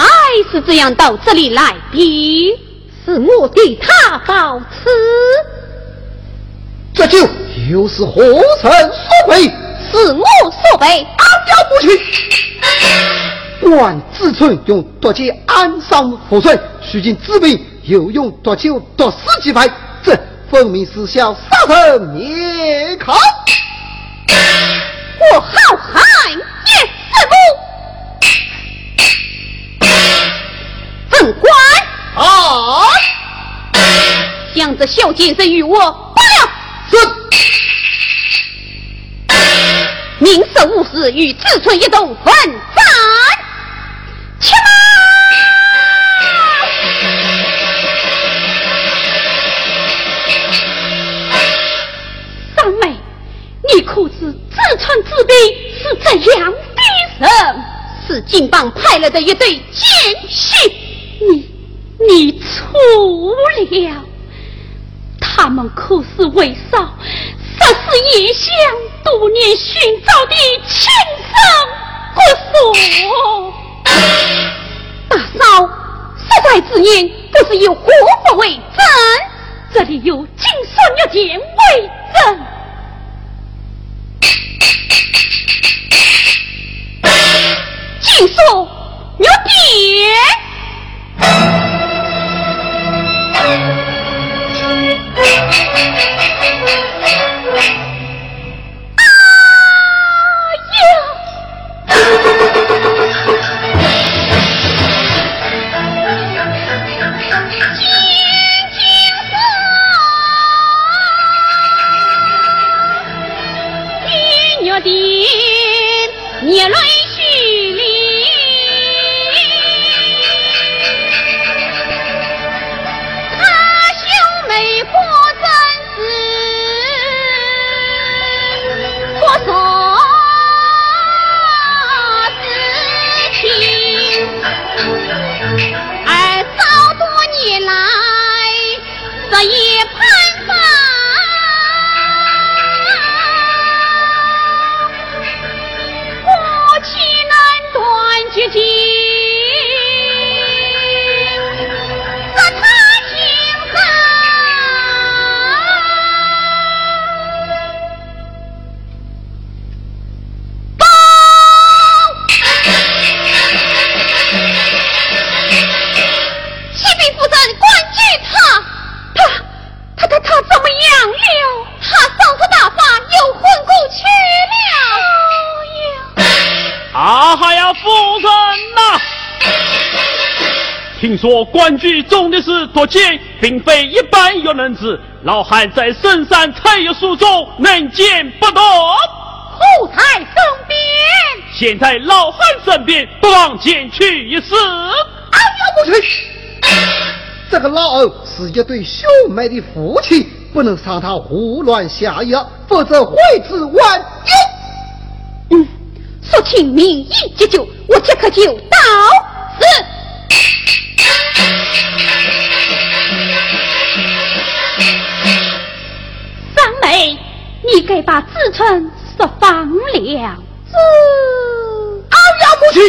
是这样到这里来的？是我替他告辞。又是何人所为？是我所为。阿娇不去。管自春用毒箭暗伤父孙，徐进自毙又用毒酒毒死几排，这分明是想杀人灭口。我好汉也死不，本官啊！想着萧剑生与我明受无事，与子春一同奋战。去马！三妹，你可知自春之兵是怎样的人？是金榜派来的一对奸细。你，你错了。他们可是为少。言，不是有活佛为证？这里有金锁玉剑为证。金锁官居中的是夺剑，并非一般有能子。老汉在深山才有书中，能见不懂。后台身边，现在老汉身边，不妨前去一试。哎呀，不去！这个老二是一对兄妹的夫妻，不能让他胡乱下药，否则会致万一。嗯，说听名义急救，我即刻就该把子春释放了。子，阿呀母亲，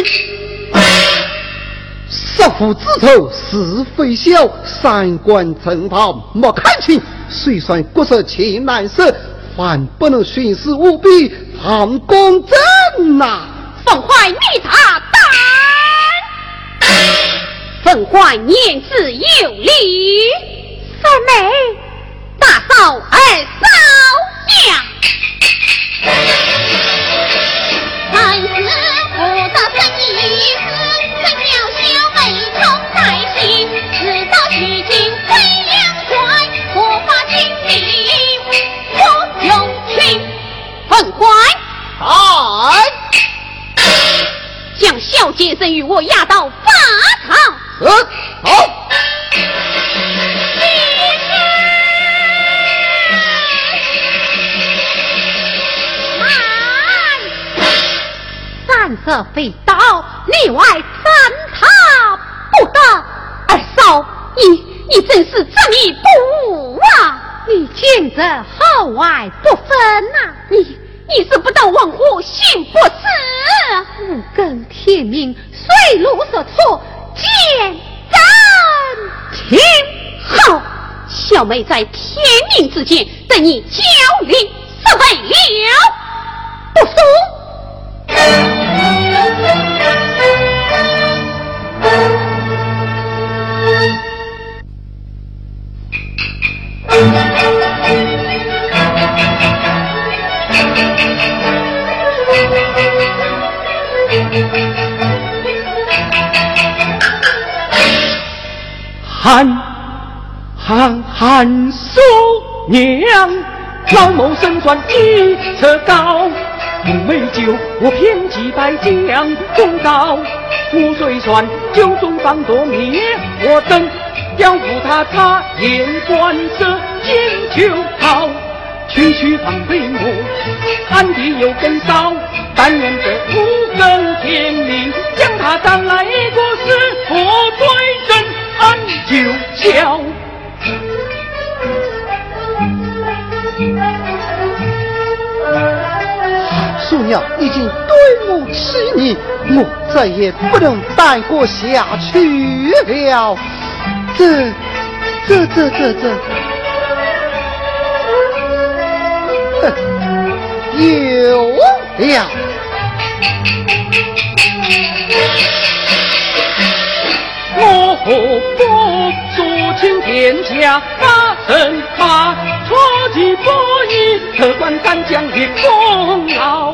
杀父之仇是非小，三观正道莫看轻。虽算国色情难舍，还不能徇私舞弊藏公正呐。奉怀你他胆，奉怀言之有理，三妹，大嫂二将小剑生与我押到何非道，内外三他不得。二嫂，你你真是执迷不悟啊！你见着好坏不分呐！你你是不到王虎心不死。五更天明，水路所措，见真听好。小妹在天明之间等你交礼，是为了不送。韩韩韩叔娘，老谋深算一尺高。不美酒，我偏击败将中刀。我虽算酒中放多灭我等，要扶他插眼观色见秋桃。区区方为我，汉地有根骚。但愿这五更天明，将他赶来过世，佛追身安九霄。素娘已经对我欺你，我再也不能待过下去了。这、这、这、这、这，有了。我何不肃清天下大神法，错其不义，可观三江的功劳。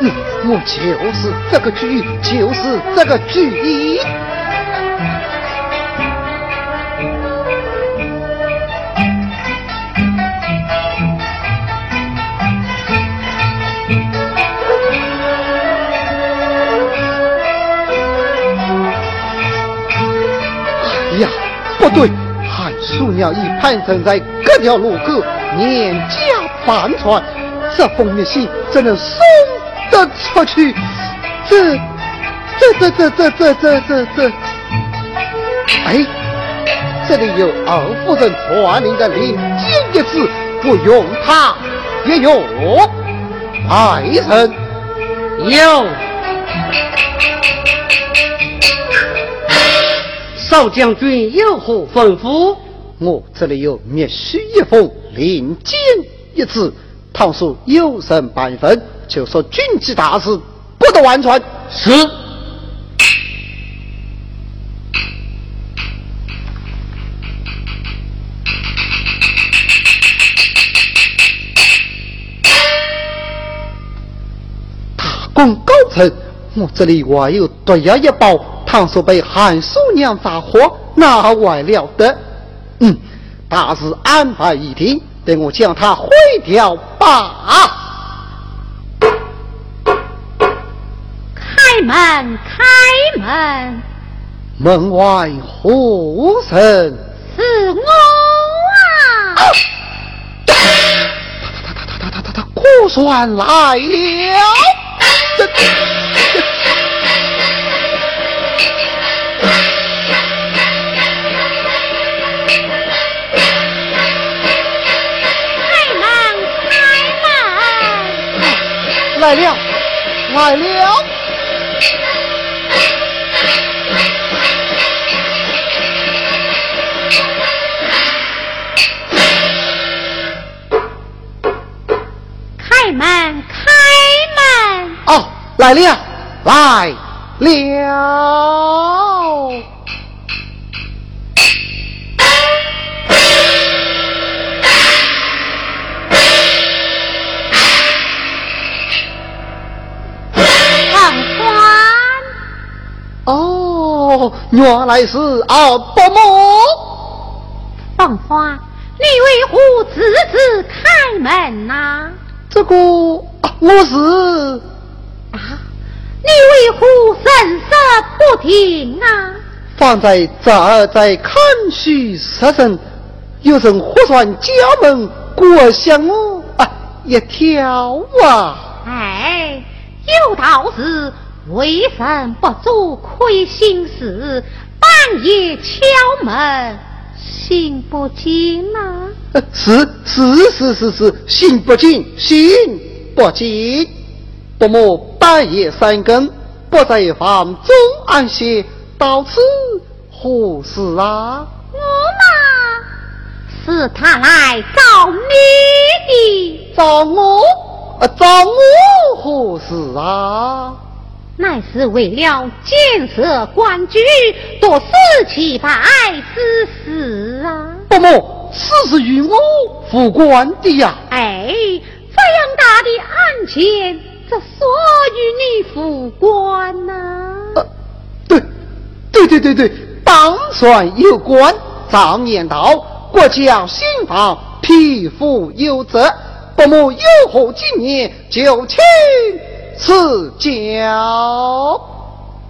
嗯，我就是这个主意，就是这个主意。不对，韩叔鸟已攀升在各条路口，年家帆船，这封密信怎能送得出去？这、这、这、这、这、这、这、这、哎，这里有二夫人传令的领间一字，不用他也有。爱人有。少将军有何吩咐？我这里有密书一封，令箭一支。倘说有人半分，就说军机大事不得完全。是。大功告成，我这里还有毒药一包。倘说被韩叔娘砸活，那还了得？嗯，大事安排已定，等我将他毁掉吧。开门，开门！门外何人？是我啊！他他他他他他他他苦算来了！这这。来了，来了！开门，开门！哦，来了，来了！哦，原来是二伯母。凤花，你为何自自开门呐？这个，我是啊，你为何神色不停啊？方才这儿在看书失神，有人忽然家门过向我啊一跳啊！哎，有道是。为神不做亏心事，半夜敲门，心不惊呐。是是是是是，心不惊，心不惊。伯母半夜三更不在房中安歇，到此何事啊？我嘛，是他来找你的。找我？找我何事啊？乃是为了建设官居，夺死其败之事啊！伯母，此事与我无关的呀。哎，这样大的案件，这所与你无关呐？对，对对对对，当算有关。常言道，国家兴亡，匹夫有责。伯母有何经验，就请赐教。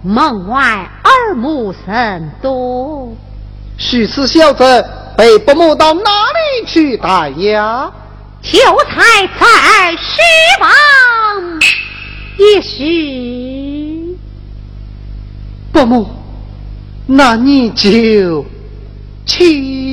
门外耳目甚多，许此小子被伯母到哪里去打呀？秀才在失望，也许伯母，那你就去。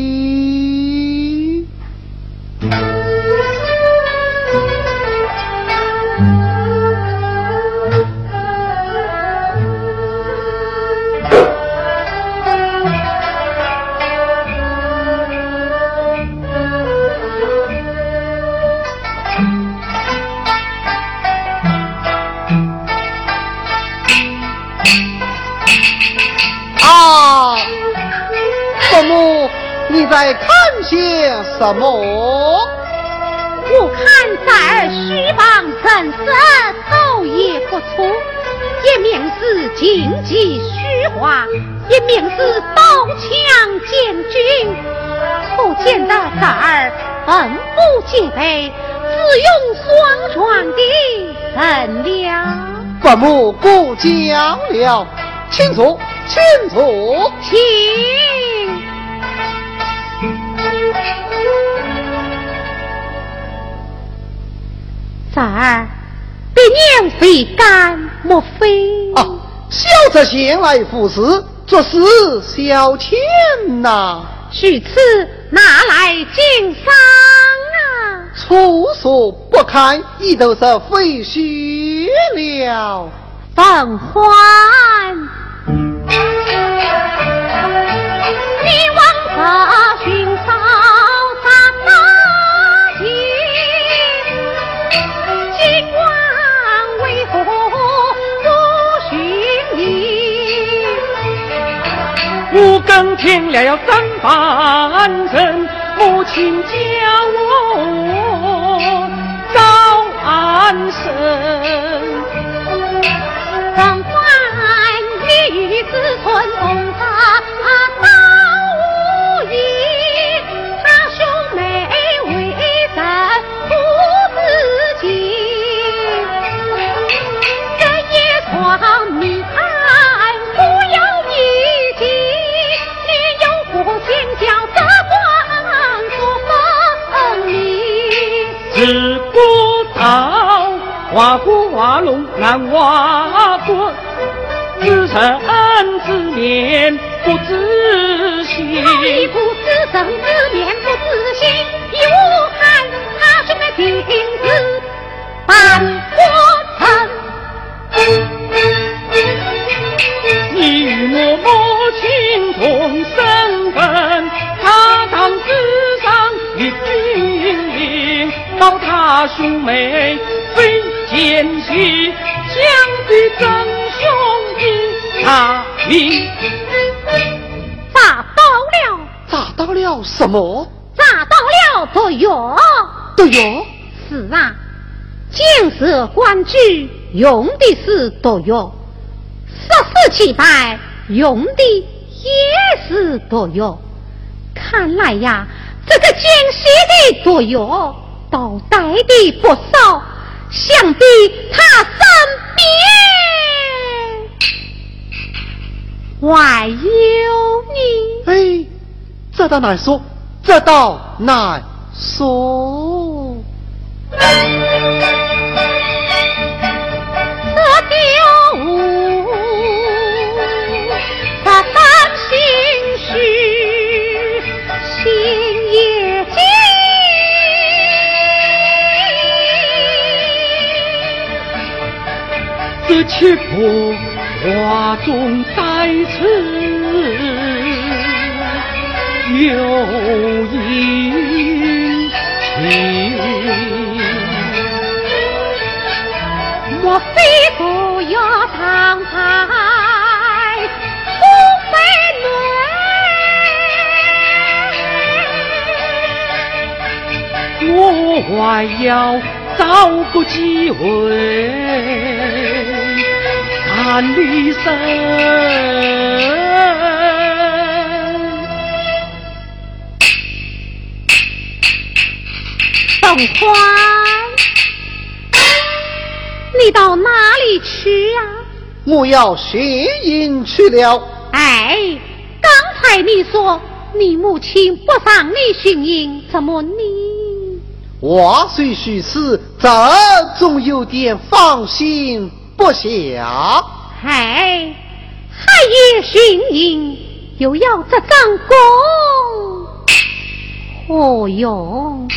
在看些什么？我看在儿虚妄神色，头也不错。一面是经济虚华，也明是刀枪见君。可见得这儿本不戒备，自用双双的神了。伯母过奖了，清楚，清楚，请。三儿，别娘非干，莫非？啊，小则先来赴死，这是小钱呐。许此拿来经商啊？粗俗不堪，已都是废墟了。凤欢。你王法寻五更天亮要三番身，母亲叫我早安声。奉还你与子孙同他到无益，他兄妹为甚不自尽？这夜闯迷。自古道，挖苦挖龙难画骨，自生自灭不自省。一不自生自灭不自省，一无看他兄的镜子半过他兄妹非奸细，相对真兄弟差命。砸到了！砸到了什么？砸到了毒药！毒药？是啊，建设官居用的是毒药，十四七拜用的也是毒药。看来呀，这个奸细的毒药。倒带的不少，想必他身边还有你。哎，这倒难说，这倒难说。切破画中带刺，有隐情。莫非不要长开不飞轮？我还要找个机会。万里身。凤欢，你到哪里去呀？我要学营去了。哎，刚才你说你母亲不让你巡营，怎么你？话虽虚实，这总有点放心不下。哎，还也巡营，又要这张弓，何用！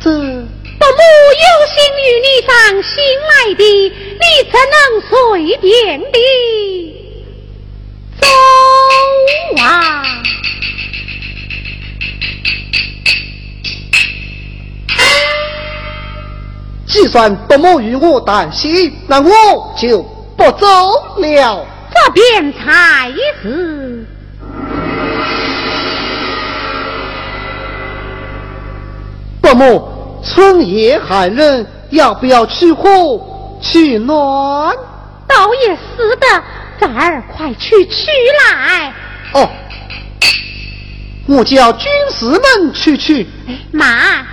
这伯母有心与你上心来的，你怎能随便的走啊？既算伯母与我担心，那我就不走了。这便才是。伯母。春夜寒冷，要不要取火取暖？倒也是的，崽儿快去取来。哦，我叫军士们去取。妈，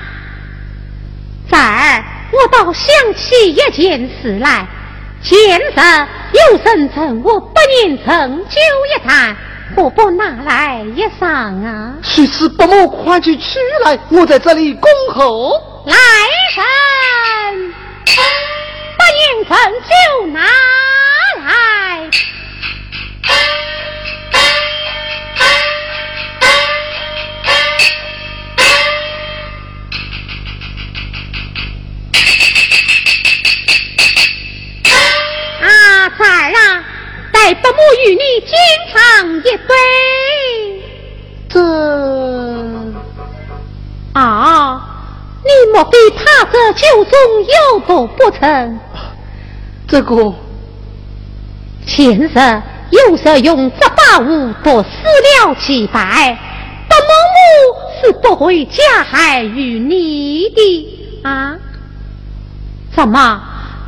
崽儿，我倒想起一件事来。前日有人称我百年成就一坛。何不拿来一赏啊？去此伯母快去取来，我在这里恭候。来人，把银粉就拿来。儿啊！待伯母与你金尝一杯。这啊，你莫非怕这酒中有毒不成？这个前日有人用法宝物夺死了几百，伯母是不会加害于你的啊？怎么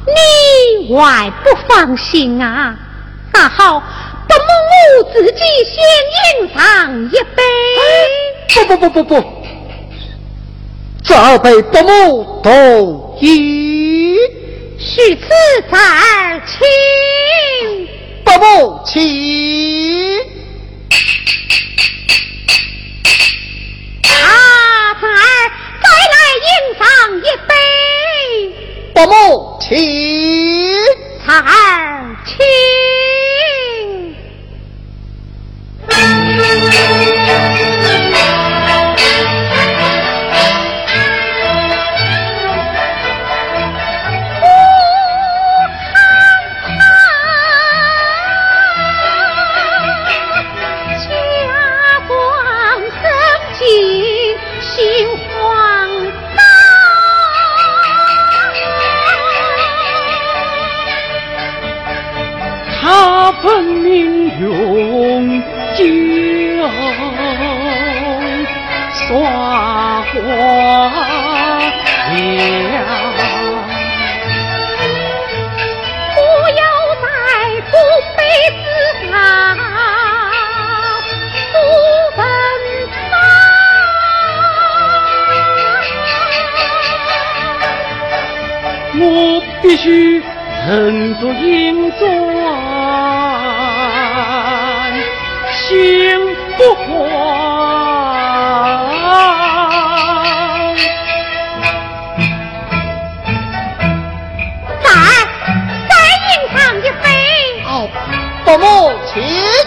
你还不放心啊？那好，伯母我自己先饮上一杯。不不不不不，这杯伯母同意。许此在儿请，伯母请。啊，在儿再来饮上一杯。伯母一二七请。彩儿请。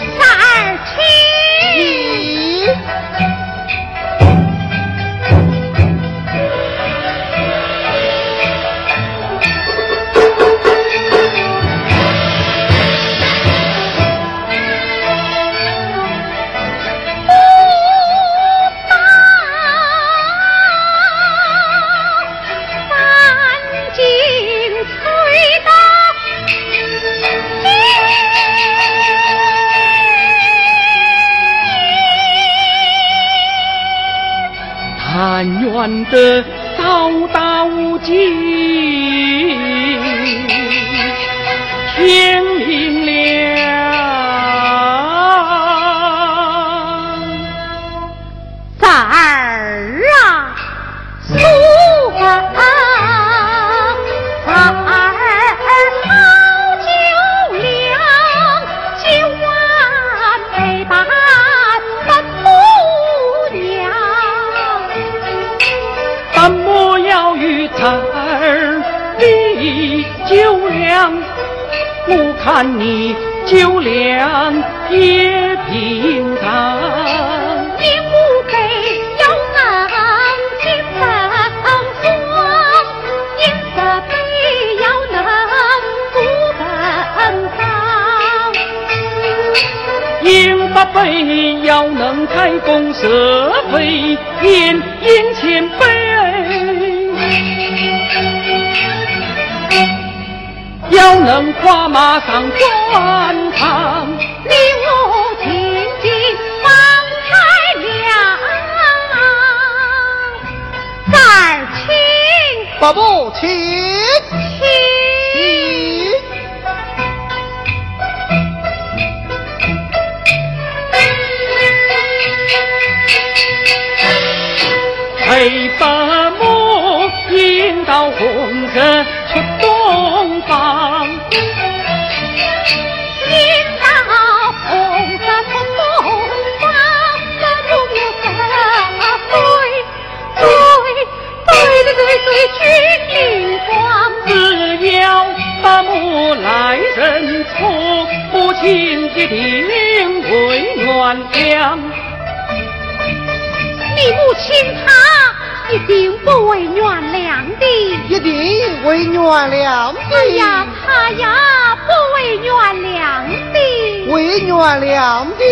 的看你酒量也平常。你无非要能金风霜，银色杯要能不奔放。银八杯要能开弓射飞，银银钱杯要能跨马上官场。你我紧紧放开了，这儿请伯母，请请。会原谅。你母亲她一定不会原谅的。一定会原谅的。哎呀，她呀不会原谅的。会原谅的。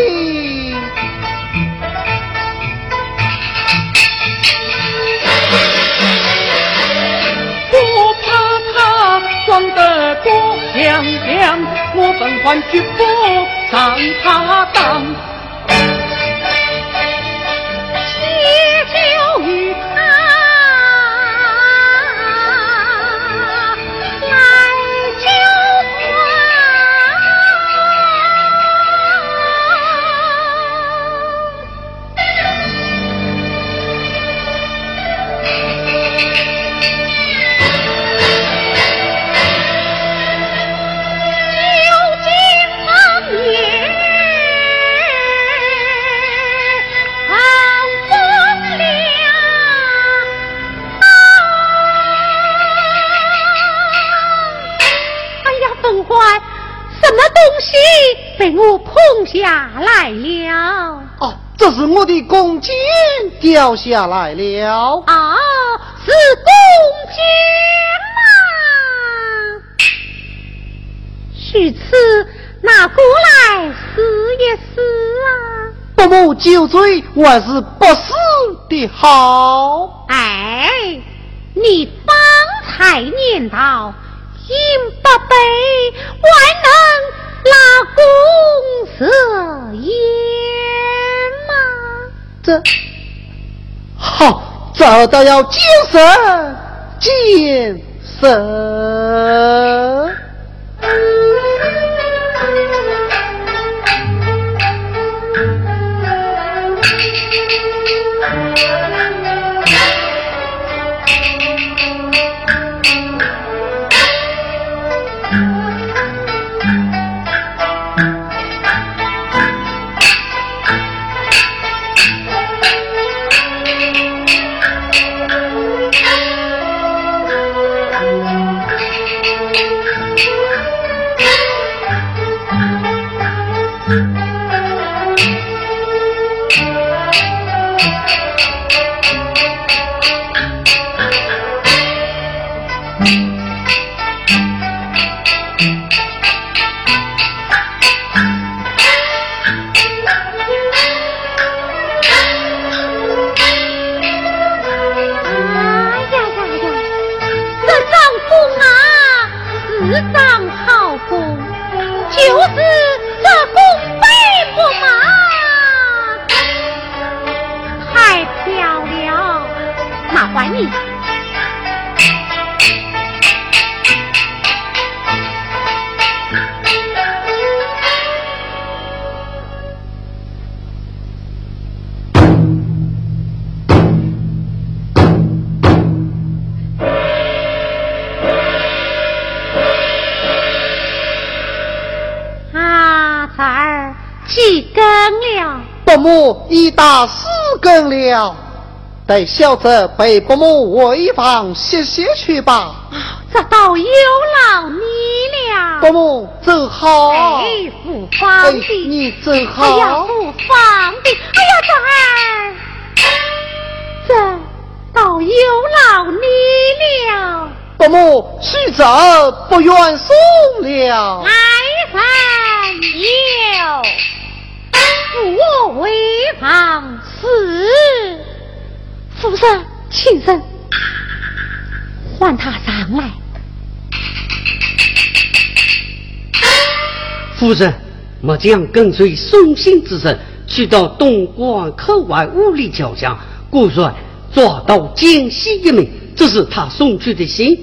不怕他装得多强强，我本还绝不上他当。我碰下来了？哦，这是我的弓箭掉下来了。啊，是弓箭啊！许此拿过来试一试啊！不母酒醉还是不死的好。哎，你方才念到银八杯，还能老公色烟吗？这好，找到要精神，精神。已打四更了，待小子陪伯母回房歇歇去吧。这倒有劳你了。伯母走好。哎，父皇的，你走好。哎呀，不方的，哎呀，这儿，这倒有劳你了。伯母，须走不愿送了。来人有，扶我为旁是。夫人，请人唤他上来。夫人，末将跟随送信之人去到东关口外五里桥下，故然抓到奸细一名，这是他送去的信。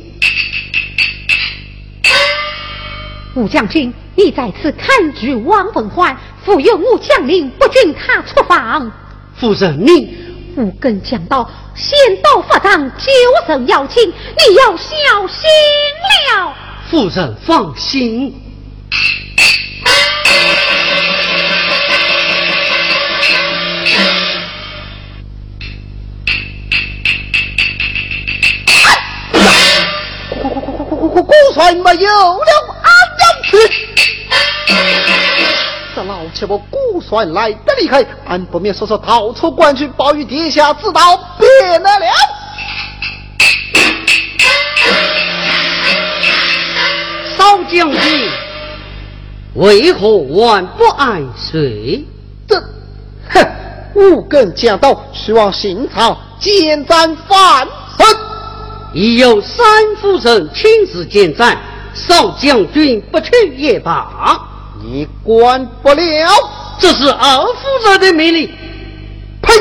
武将军，你在此看住王凤环，复有我将领不准他出访。夫人，你五更讲到，先到法场就受邀请，你要小心了。夫人放心。孤帅没有了安阳去，这老七我孤帅来得厉害，俺不免说说逃出关去，保与殿下知道，变了了。少将军，为何还不安睡？这，哼，五更将到，去往新朝见战犯身。已有三夫人亲自见战，少将军不去也罢。你管不了，这是二夫人的命令。呸！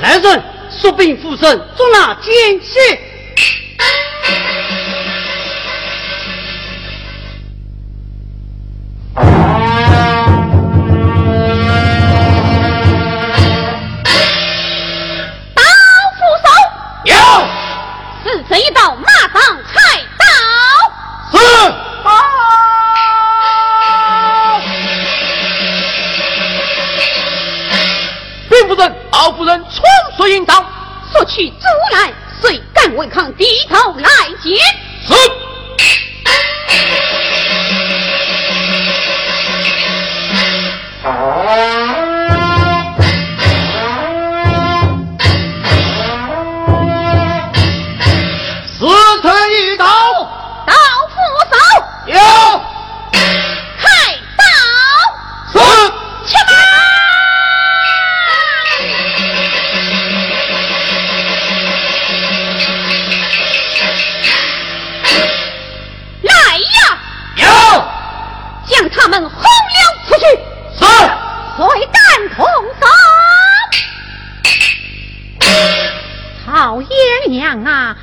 来人速禀父神，捉拿奸细。夫人，敖夫人，从谁引导？速去阻拦，谁我未抗，低头来接。走。嗯啊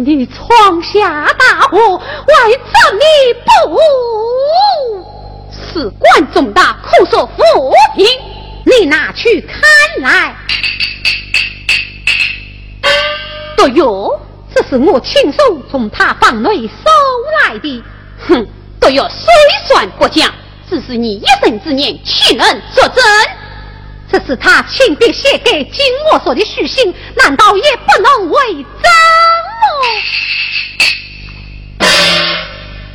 你闯下大祸，为怎你不？事关重大，可说扶贫。你拿去看来。对哟，这是我亲手从他房内搜来的。哼，对哟，虽算不假，只是你一生之念，岂能作证？这是他亲笔写给金我所的书信，难道也不能为？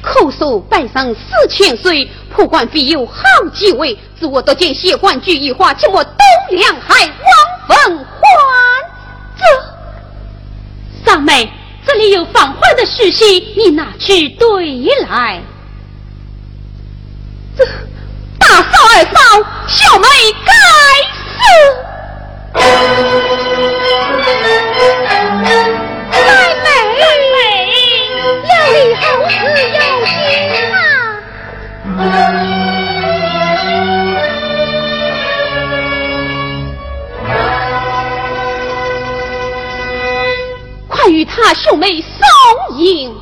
口述拜上四千岁，破官费有好几位，自我得见谢冠举一花，请我东梁海王凤还这。三妹，这里有放坏的事信，你拿去对来。这。大嫂二嫂，小妹该死！快与他兄妹送迎。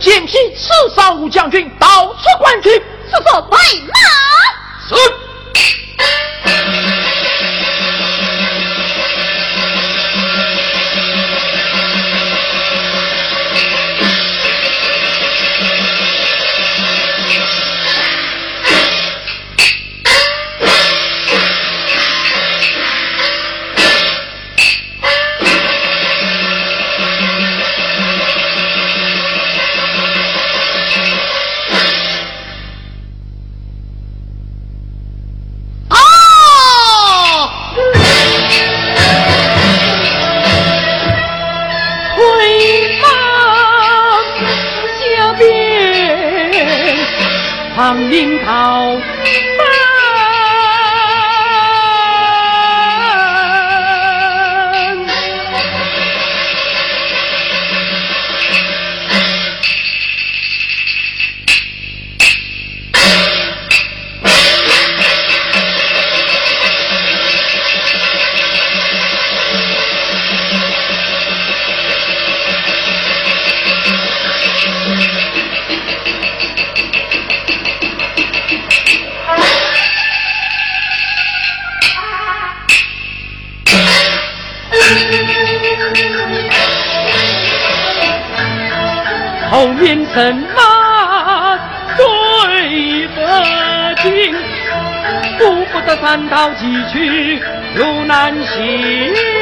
见批刺杀武将军，到此关去。是做备马。是。难行。